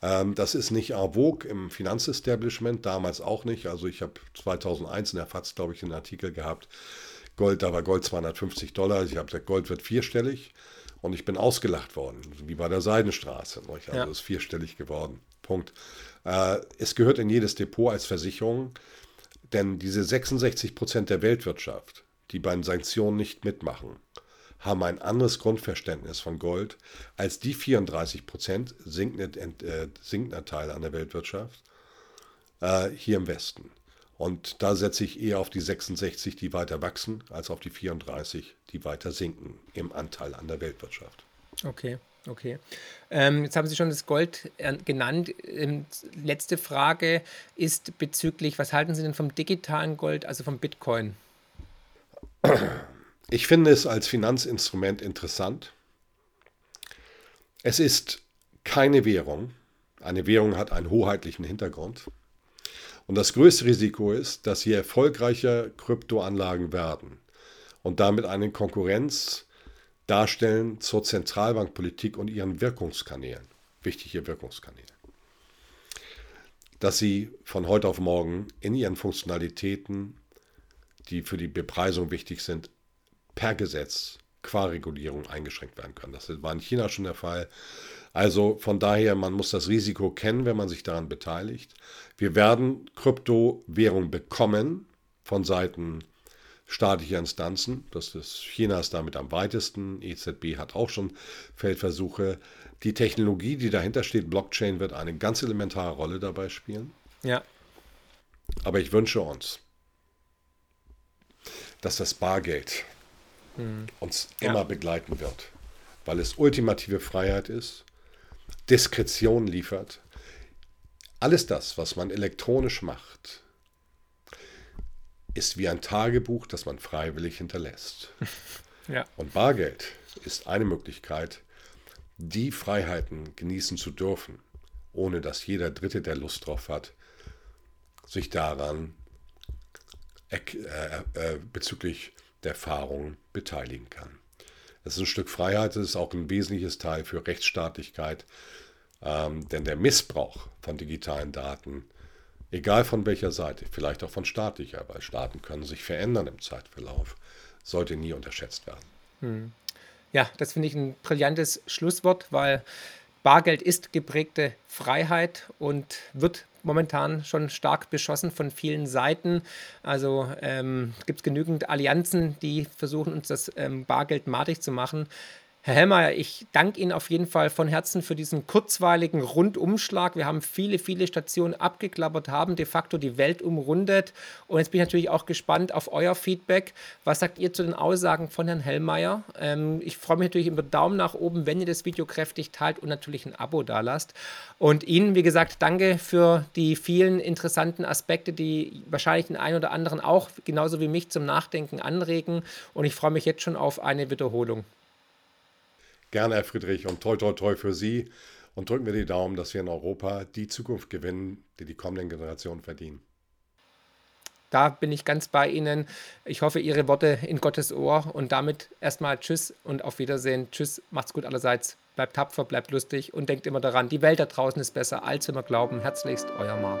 Ähm, das ist nicht en vogue im Finanzestablishment, damals auch nicht. Also ich habe 2001 in der FAZ, glaube ich, einen Artikel gehabt. Gold, da war Gold 250 Dollar. Ich habe gesagt, Gold wird vierstellig. Und ich bin ausgelacht worden, wie bei der Seidenstraße. Also ja. ist vierstellig geworden. Punkt. Äh, es gehört in jedes Depot als Versicherung, denn diese 66 Prozent der Weltwirtschaft, die bei den Sanktionen nicht mitmachen, haben ein anderes Grundverständnis von Gold als die 34 Prozent sinkender, äh, sinkender Teile an der Weltwirtschaft äh, hier im Westen. Und da setze ich eher auf die 66, die weiter wachsen, als auf die 34, die weiter sinken im Anteil an der Weltwirtschaft. Okay, okay. Ähm, jetzt haben Sie schon das Gold äh, genannt. Ähm, letzte Frage ist bezüglich, was halten Sie denn vom digitalen Gold, also vom Bitcoin? Ich finde es als Finanzinstrument interessant. Es ist keine Währung. Eine Währung hat einen hoheitlichen Hintergrund. Und das größte Risiko ist, dass je erfolgreicher Kryptoanlagen werden und damit eine Konkurrenz darstellen zur Zentralbankpolitik und ihren Wirkungskanälen, wichtige Wirkungskanäle, dass sie von heute auf morgen in ihren Funktionalitäten, die für die Bepreisung wichtig sind, per Gesetz qua Regulierung eingeschränkt werden können. Das war in China schon der Fall. Also von daher, man muss das Risiko kennen, wenn man sich daran beteiligt. Wir werden Kryptowährung bekommen von Seiten staatlicher Instanzen. Das ist China ist damit am weitesten. EZB hat auch schon Feldversuche. Die Technologie, die dahinter steht, Blockchain, wird eine ganz elementare Rolle dabei spielen. Ja. Aber ich wünsche uns, dass das Bargeld hm. uns ja. immer begleiten wird, weil es ultimative Freiheit ist, Diskretion liefert. Alles das, was man elektronisch macht, ist wie ein Tagebuch, das man freiwillig hinterlässt. Ja. Und Bargeld ist eine Möglichkeit, die Freiheiten genießen zu dürfen, ohne dass jeder Dritte, der Lust drauf hat, sich daran äh, äh, bezüglich der Erfahrung beteiligen kann. Das ist ein Stück Freiheit, das ist auch ein wesentliches Teil für Rechtsstaatlichkeit, ähm, denn der Missbrauch von digitalen Daten, egal von welcher Seite, vielleicht auch von staatlicher, weil Staaten können sich verändern im Zeitverlauf, sollte nie unterschätzt werden. Hm. Ja, das finde ich ein brillantes Schlusswort, weil Bargeld ist geprägte Freiheit und wird momentan schon stark beschossen von vielen Seiten. Also ähm, gibt es genügend Allianzen, die versuchen, uns das ähm, Bargeld madig zu machen. Herr Hellmeier, ich danke Ihnen auf jeden Fall von Herzen für diesen kurzweiligen Rundumschlag. Wir haben viele, viele Stationen abgeklappert, haben de facto die Welt umrundet. Und jetzt bin ich natürlich auch gespannt auf euer Feedback. Was sagt ihr zu den Aussagen von Herrn Hellmeier? Ähm, ich freue mich natürlich über Daumen nach oben, wenn ihr das Video kräftig teilt und natürlich ein Abo da lasst. Und Ihnen, wie gesagt, danke für die vielen interessanten Aspekte, die wahrscheinlich den einen oder anderen auch genauso wie mich zum Nachdenken anregen. Und ich freue mich jetzt schon auf eine Wiederholung. Gerne, Herr Friedrich, und toi, toi, toi für Sie. Und drücken wir die Daumen, dass wir in Europa die Zukunft gewinnen, die die kommenden Generationen verdienen. Da bin ich ganz bei Ihnen. Ich hoffe, Ihre Worte in Gottes Ohr. Und damit erstmal Tschüss und auf Wiedersehen. Tschüss, macht's gut allerseits. Bleibt tapfer, bleibt lustig und denkt immer daran, die Welt da draußen ist besser, als wir glauben. Herzlichst, euer Marc.